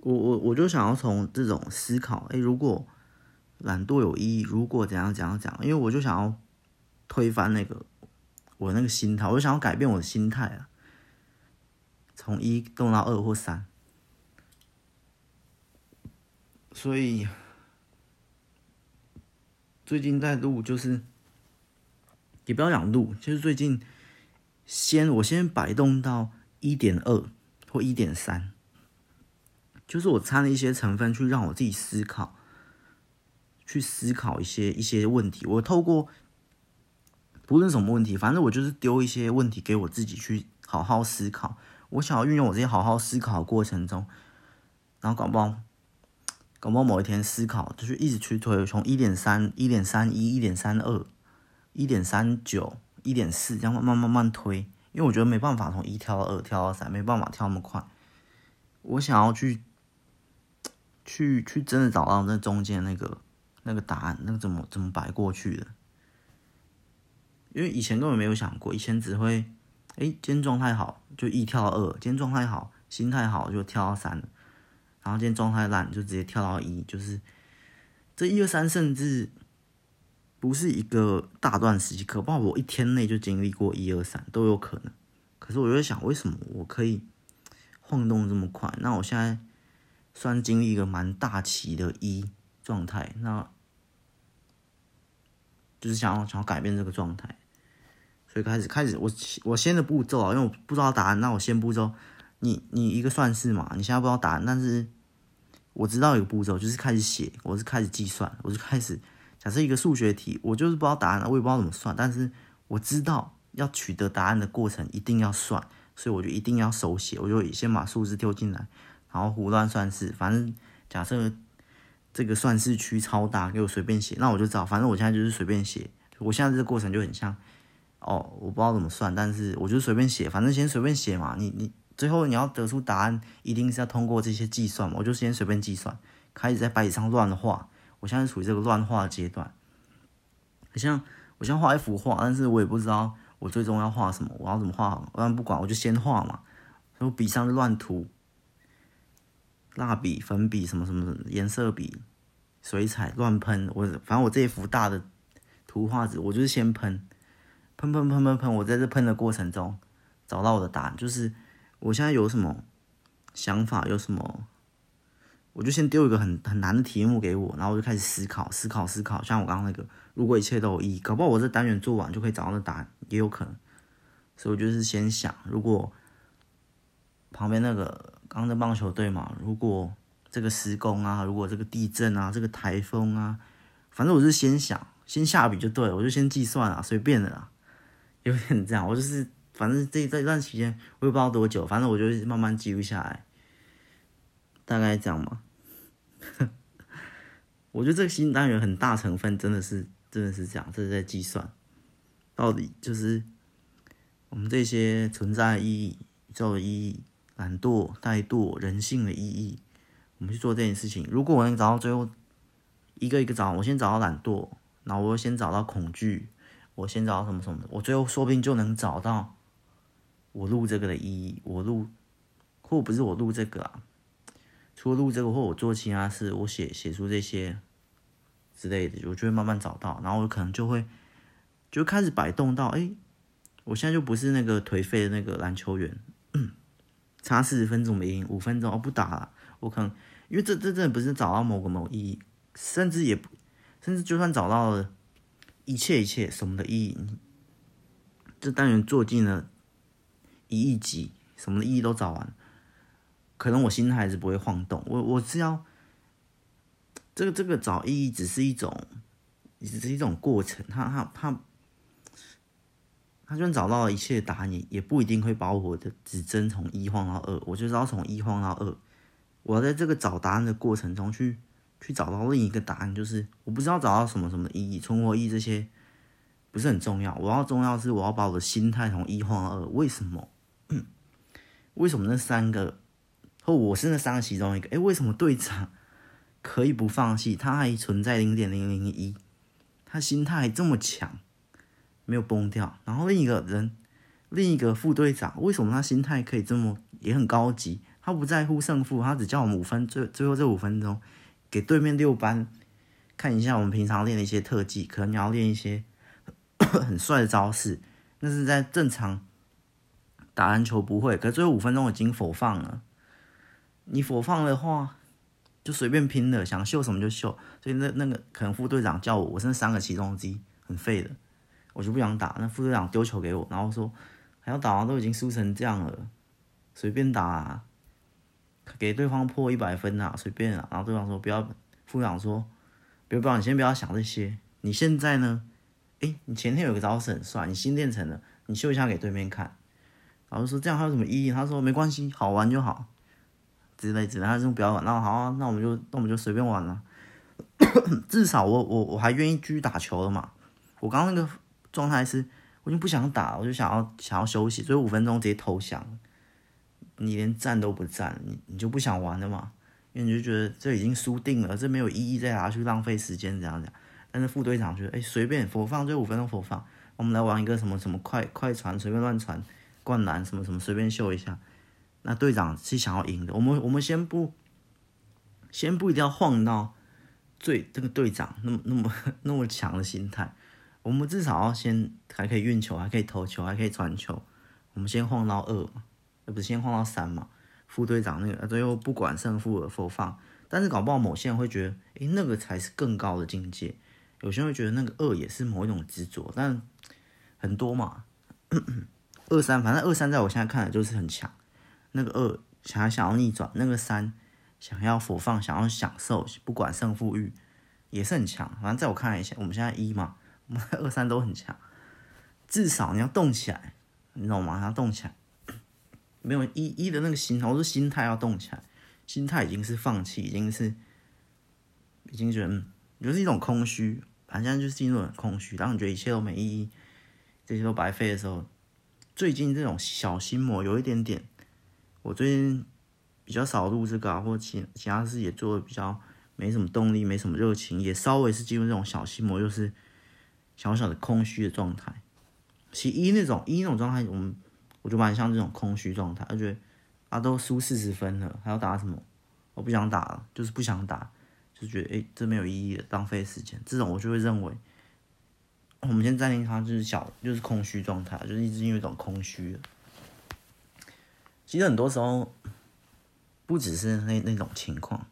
我我我就想要从这种思考，哎，如果懒惰有意义，如果怎样怎样讲，因为我就想要推翻那个我那个心态，我就想要改变我的心态啊，从一动到二或三。所以最近在录，就是也不要讲录，就是最近先我先摆动到一点二或一点三，就是我掺了一些成分去让我自己思考，去思考一些一些问题。我透过不论什么问题，反正我就是丢一些问题给我自己去好好思考。我想要运用我这些好好思考的过程中，然后搞不好。搞不好某一天思考，就是一直去推，从一点三、一点三一、一点三二、一点三九、一点四这样慢慢慢慢推，因为我觉得没办法从一跳到二，跳到三，没办法跳那么快。我想要去，去去真的找到那中间那个那个答案，那个怎么怎么摆过去的？因为以前根本没有想过，以前只会，哎，今天状态好就一跳二，今天状态好，心态好就跳到三。然后今天状态烂，就直接跳到一，就是这一二三，甚至不是一个大段时期，可怕我一天内就经历过一二三都有可能。可是我就在想，为什么我可以晃动这么快？那我现在算经历一个蛮大期的一状态，那就是想要想要改变这个状态，所以开始开始我我先的步骤啊，因为我不知道答案，那我先步骤，你你一个算式嘛，你现在不知道答案，但是。我知道有个步骤，就是开始写，我是开始计算，我就开始假设一个数学题，我就是不知道答案，我也不知道怎么算，但是我知道要取得答案的过程一定要算，所以我就一定要手写，我就先把数字丢进来，然后胡乱算式，反正假设这个算式区超大，给我随便写，那我就知道，反正我现在就是随便写，我现在这个过程就很像，哦，我不知道怎么算，但是我就随便写，反正先随便写嘛，你你。最后你要得出答案，一定是要通过这些计算嘛。我就先随便计算，开始在白纸上乱画。我现在处于这个乱画阶段，好像我先画一幅画，但是我也不知道我最终要画什么，我要怎么画。我不管，我就先画嘛。然后笔上乱涂，蜡笔、粉笔什么什么颜色笔、水彩乱喷。我反正我这一幅大的图画纸，我就是先喷，喷喷喷喷喷。我在这喷的过程中找到我的答案，就是。我现在有什么想法？有什么？我就先丢一个很很难的题目给我，然后我就开始思考，思考，思考。像我刚刚那个，如果一切都有意义，搞不好我这单元做完就可以找到答案，也有可能。所以我就是先想，如果旁边那个刚刚的棒球队嘛，如果这个施工啊，如果这个地震啊，这个台风啊，反正我是先想，先下笔就对了，我就先计算啊，随便的啦，有点这样，我就是。反正这这段期间我也不知道多久，反正我就慢慢记录下来，大概这样嘛。我觉得这个新单元很大成分真的是真的是这样，这是在计算，到底就是我们这些存在的意义、宇宙的意义、懒惰、怠惰、人性的意义，我们去做这件事情。如果我能找到最后一个一个找，我先找到懒惰，然后我先找到恐惧，我先找到什么什么，我最后说不定就能找到。我录这个的意义，我录，或不是我录这个啊？除了录这个，或我做其他事，我写写出这些之类的，我就会慢慢找到，然后我可能就会就开始摆动到，哎，我现在就不是那个颓废的那个篮球员，差四十分钟没赢，五分钟哦不打了，我可能因为这这真的不是找到某个某意义，甚至也，甚至就算找到了一切一切什么的意义，这单元做尽了一亿级，什么的意义都找完，可能我心态还是不会晃动，我我是要。这个这个找意义只是一种，只是一种过程。他他他，他就算找到了一切答案，也也不一定会把我的指针从一晃到二。我就是要从一晃到二。我要在这个找答案的过程中去去找到另一个答案，就是我不知道找到什么什么意义，存活意义这些不是很重要。我要重要是我要把我的心态从一晃到二。为什么？为什么那三个？或我是那三个其中一个？哎，为什么队长？可以不放弃，他还存在零点零零一，他心态还这么强，没有崩掉。然后另一个人，另一个副队长，为什么他心态可以这么也很高级？他不在乎胜负，他只叫我们五分最最后这五分钟给对面六班看一下我们平常练的一些特技，可能你要练一些 很帅的招式，那是在正常打篮球不会。可是最后五分钟我已经否放了，你否放的话。就随便拼了，想秀什么就秀。所以那那个可能副队长叫我，我是三个其中之一，很废的，我就不想打。那副队长丢球给我，然后说还要打完，都已经输成这样了，随便打啊，给对方破一百分啊，随便啊。然后对方说不要，副队长说不要不要，你先不要想这些。你现在呢？诶，你前天有个招式很帅，你新练成了，你秀一下给对面看。然后说这样还有什么意义？他说没关系，好玩就好。之类之类，他这种不要玩，那好啊，那我们就那我们就随便玩了。至少我我我还愿意继续打球了嘛。我刚刚那个状态是，我已经不想打，我就想要想要休息，所以五分钟直接投降。你连站都不站，你你就不想玩了嘛？因为你就觉得这已经输定了，这没有意义再拿去浪费时间这样讲。但是副队长觉得，哎，随便佛放，就五分钟佛放，我们来玩一个什么什么快快传，随便乱传，灌篮什么什么随便秀一下。那队长是想要赢的，我们我们先不，先不一定要晃到最这个队长那么那么 那么强的心态，我们至少要先还可以运球，还可以投球，还可以传球，我们先晃到二嘛，而不是先晃到三嘛。副队长那个最后不管胜负而否放，但是搞不好某些人会觉得，诶，那个才是更高的境界。有些人会觉得那个二也是某一种执着，但很多嘛，二三反正二三在我现在看来就是很强。那个二想要想要逆转，那个三想要佛放，想要享受，不管胜负欲也是很强。反正在我看来，我们现在一嘛，我 们二三都很强。至少你要动起来，你懂吗？要动起来。没有一一的那个心，我说心态要动起来，心态已经是放弃，已经是已经觉得嗯，就是一种空虚。反正就是进入很空虚，当你觉得一切都没意义，这些都白费的时候，最近这种小心魔有一点点。我最近比较少录这个啊，或其其他事也做的比较没什么动力，没什么热情，也稍微是进入这种小心魔，就是小小的空虚的状态。其一那种一那种状态，我们我就蛮像这种空虚状态，而觉得啊都输四十分了，还要打什么？我不想打了，就是不想打，就觉得诶、这没有意义的，浪费时间。这种我就会认为，我们先暂定它就是小，就是空虚状态，就是一直因为一种空虚。其实很多时候，不只是那那种情况，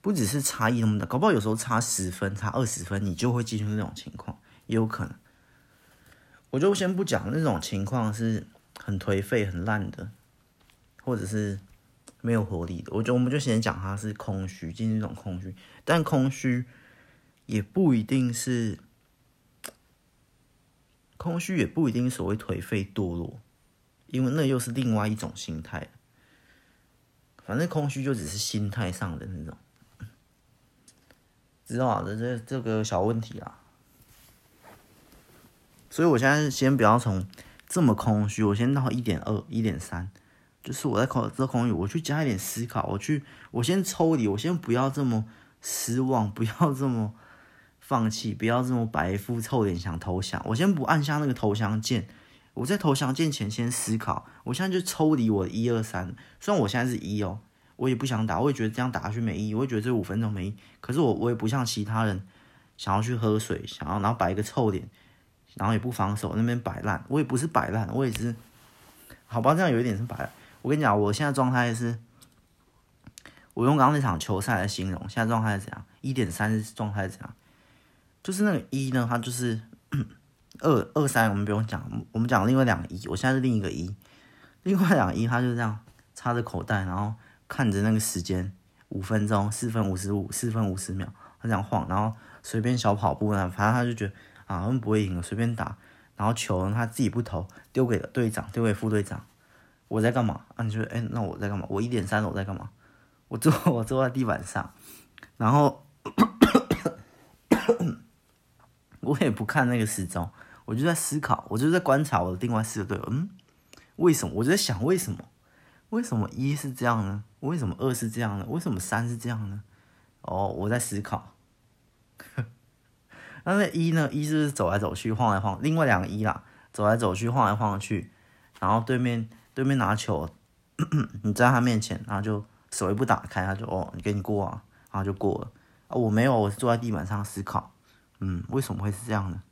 不只是差异那么大，搞不好有时候差十分、差二十分，你就会进入那种情况，也有可能。我就先不讲那种情况是很颓废、很烂的，或者是没有活力的。我觉得我们就先讲它是空虚，进入一种空虚，但空虚也不一定是空虚，也不一定所谓颓废堕落。因为那又是另外一种心态，反正空虚就只是心态上的那种，知道啊？这这这个小问题啊，所以我现在先不要从这么空虚，我先到一点二、一点三，就是我在考这空虚，我去加一点思考，我去，我先抽离，我先不要这么失望，不要这么放弃，不要这么白肤臭脸想投降，我先不按下那个投降键。我在投降键前先思考，我现在就抽离我的一二三，虽然我现在是一哦，我也不想打，我也觉得这样打下去没意义，我也觉得这五分钟没意义。可是我我也不像其他人想要去喝水，想要然后摆一个臭脸，然后也不防守那边摆烂，我也不是摆烂，我也是，好吧，这样有一点是摆烂。我跟你讲，我现在状态是，我用刚刚那场球赛来形容，现在状态是怎样？一点三状态是怎样？就是那个一呢，它就是 二二三，我们不用讲，我们讲另外两个一，我现在是另一个一，另外两个一，它就是这样插着口袋，然后看着那个时间，五分钟，四分五十五，四分五十秒，它这样晃，然后随便小跑步呢，反正他就觉得啊，他们不会赢了，随便打，然后球他自己不投，丢给了队长，丢给副队长，我在干嘛？啊，你说，哎，那我在干嘛？我一点三，我在干嘛？我坐，我坐在地板上，然后。我也不看那个时钟，我就在思考，我就在观察我的另外四个队友。嗯，为什么？我就在想，为什么？为什么一是这样呢？为什么二是这样呢？为什么三是这样呢？哦，我在思考。那那一呢？一是不是走来走去，晃来晃？另外两个一啦，走来走去，晃来晃去。然后对面对面拿球，你在他面前，然后就手一不打开，他就哦，你给你过啊，然后就过了。啊，我没有，我是坐在地板上思考。嗯，为什么会是这样呢？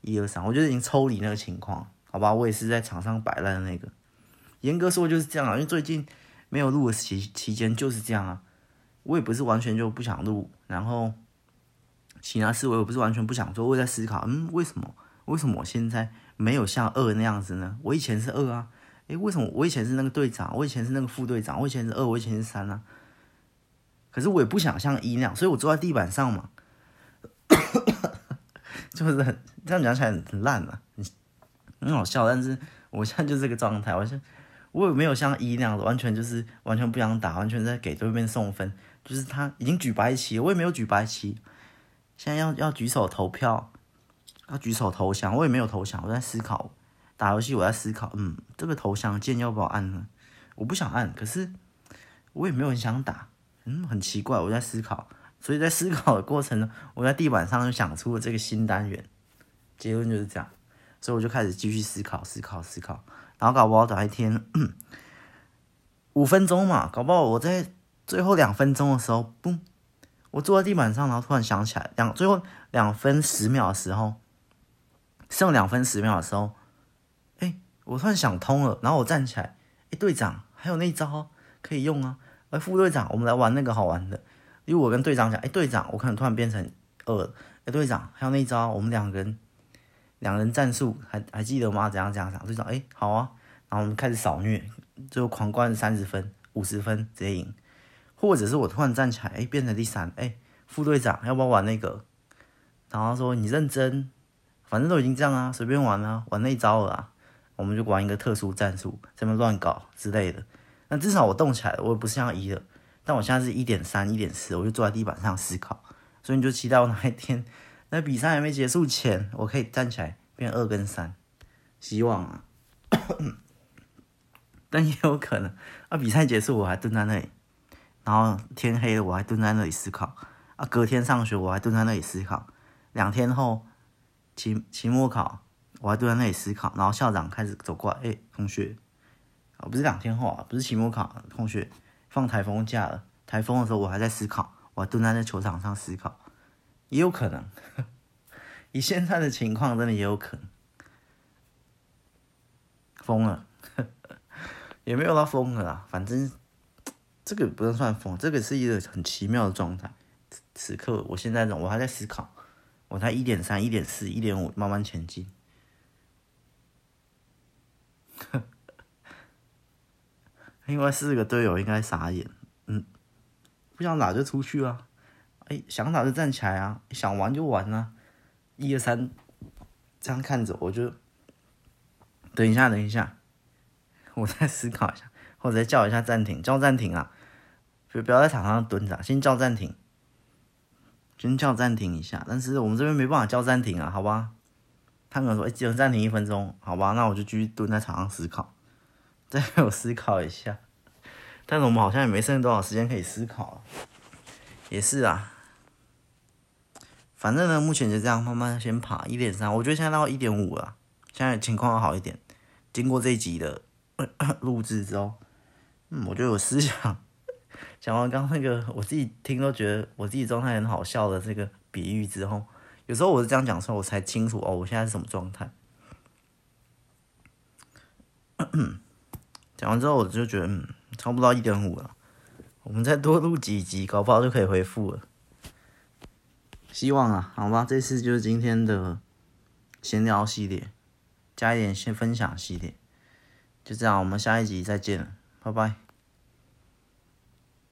一二三，我觉得已经抽离那个情况，好吧，我也是在场上摆烂的那个。严格说就是这样啊，因为最近没有录的期期间就是这样啊。我也不是完全就不想录，然后其他事我也不是完全不想做，我也在思考，嗯，为什么？为什么我现在没有像二那样子呢？我以前是二啊，诶，为什么我以前是那个队长？我以前是那个副队长？我以前是二，我以前是三啊。可是我也不想像一那样，所以我坐在地板上嘛。就是很这样讲起来很烂了，很好笑。但是我现在就这个状态，我现我也没有像一那样子，完全就是完全不想打，完全在给对面送分。就是他已经举白旗，我也没有举白旗。现在要要举手投票，要举手投降，我也没有投降。我在思考打游戏，我在思考，嗯，这个投降键要不要按呢？我不想按，可是我也没有很想打，嗯，很奇怪，我在思考。所以在思考的过程中，我在地板上就想出了这个新单元，结论就是这样。所以我就开始继续思考、思考、思考，然后搞不好哪一天五分钟嘛，搞不好我在最后两分钟的时候，嘣，我坐在地板上，然后突然想起来，两最后两分十秒的时候，剩两分十秒的时候，哎，我突然想通了，然后我站起来，哎，队长还有那一招可以用啊，哎，副队长，我们来玩那个好玩的。因为我跟队长讲，哎，队长，我可能突然变成二，哎，队长，还有那一招，我们两个人，两人战术，还还记得吗？怎样怎样讲？队长，哎，好啊，然后我们开始扫虐，最后狂灌三十分、五十分，直接赢。或者是我突然站起来，哎，变成第三，哎，副队长，要不要玩那个？然后说你认真，反正都已经这样啊，随便玩啊，玩那一招了啊，我们就玩一个特殊战术，这么乱搞之类的。那至少我动起来了，我也不是像一了。但我现在是一点三、一点四，我就坐在地板上思考，所以你就期待我哪一天，那比赛还没结束前，我可以站起来变二跟三，希望啊，但也有可能啊，比赛结束我还蹲在那里，然后天黑了我还蹲在那里思考，啊，隔天上学我还蹲在那里思考，两天后期期末考我还蹲在那里思考，然后校长开始走过来，哎、同学，啊，不是两天后啊，不是期末考，同学。放台风假了，台风的时候我还在思考，我还蹲在那球场上思考，也有可能。以现在的情况，真的也有可能疯了，也没有到疯了啦。反正这个不能算疯，这个是一个很奇妙的状态。此刻，我现在呢，我还在思考，我才一点三、一点四、一点五，慢慢前进。另外四个队友应该傻眼，嗯，不想打就出去啊，哎，想打就站起来啊，想玩就玩啊，一二三，这样看着我就，等一下，等一下，我再思考一下，或者叫一下暂停，叫暂停啊，就不要在场上蹲着，先叫暂停，先叫暂停一下，但是我们这边没办法叫暂停啊，好吧？他可能说，哎，只能暂停一分钟，好吧？那我就继续蹲在场上思考。再让我思考一下，但是我们好像也没剩多少时间可以思考，也是啊。反正呢，目前就这样慢慢先爬一点三，我觉得现在到一点五了，现在情况要好一点。经过这一集的 录制之后，嗯，我觉得我思想讲完刚刚那个我自己听都觉得我自己状态很好笑的这个比喻之后，有时候我是这样讲出来，我才清楚哦，我现在是什么状态。讲完之后，我就觉得嗯，差不多一点五了，我们再多录几集，搞不好就可以恢复了。希望啊，好吧，这次就是今天的闲聊系列，加一点先分享系列，就这样，我们下一集再见了，拜拜。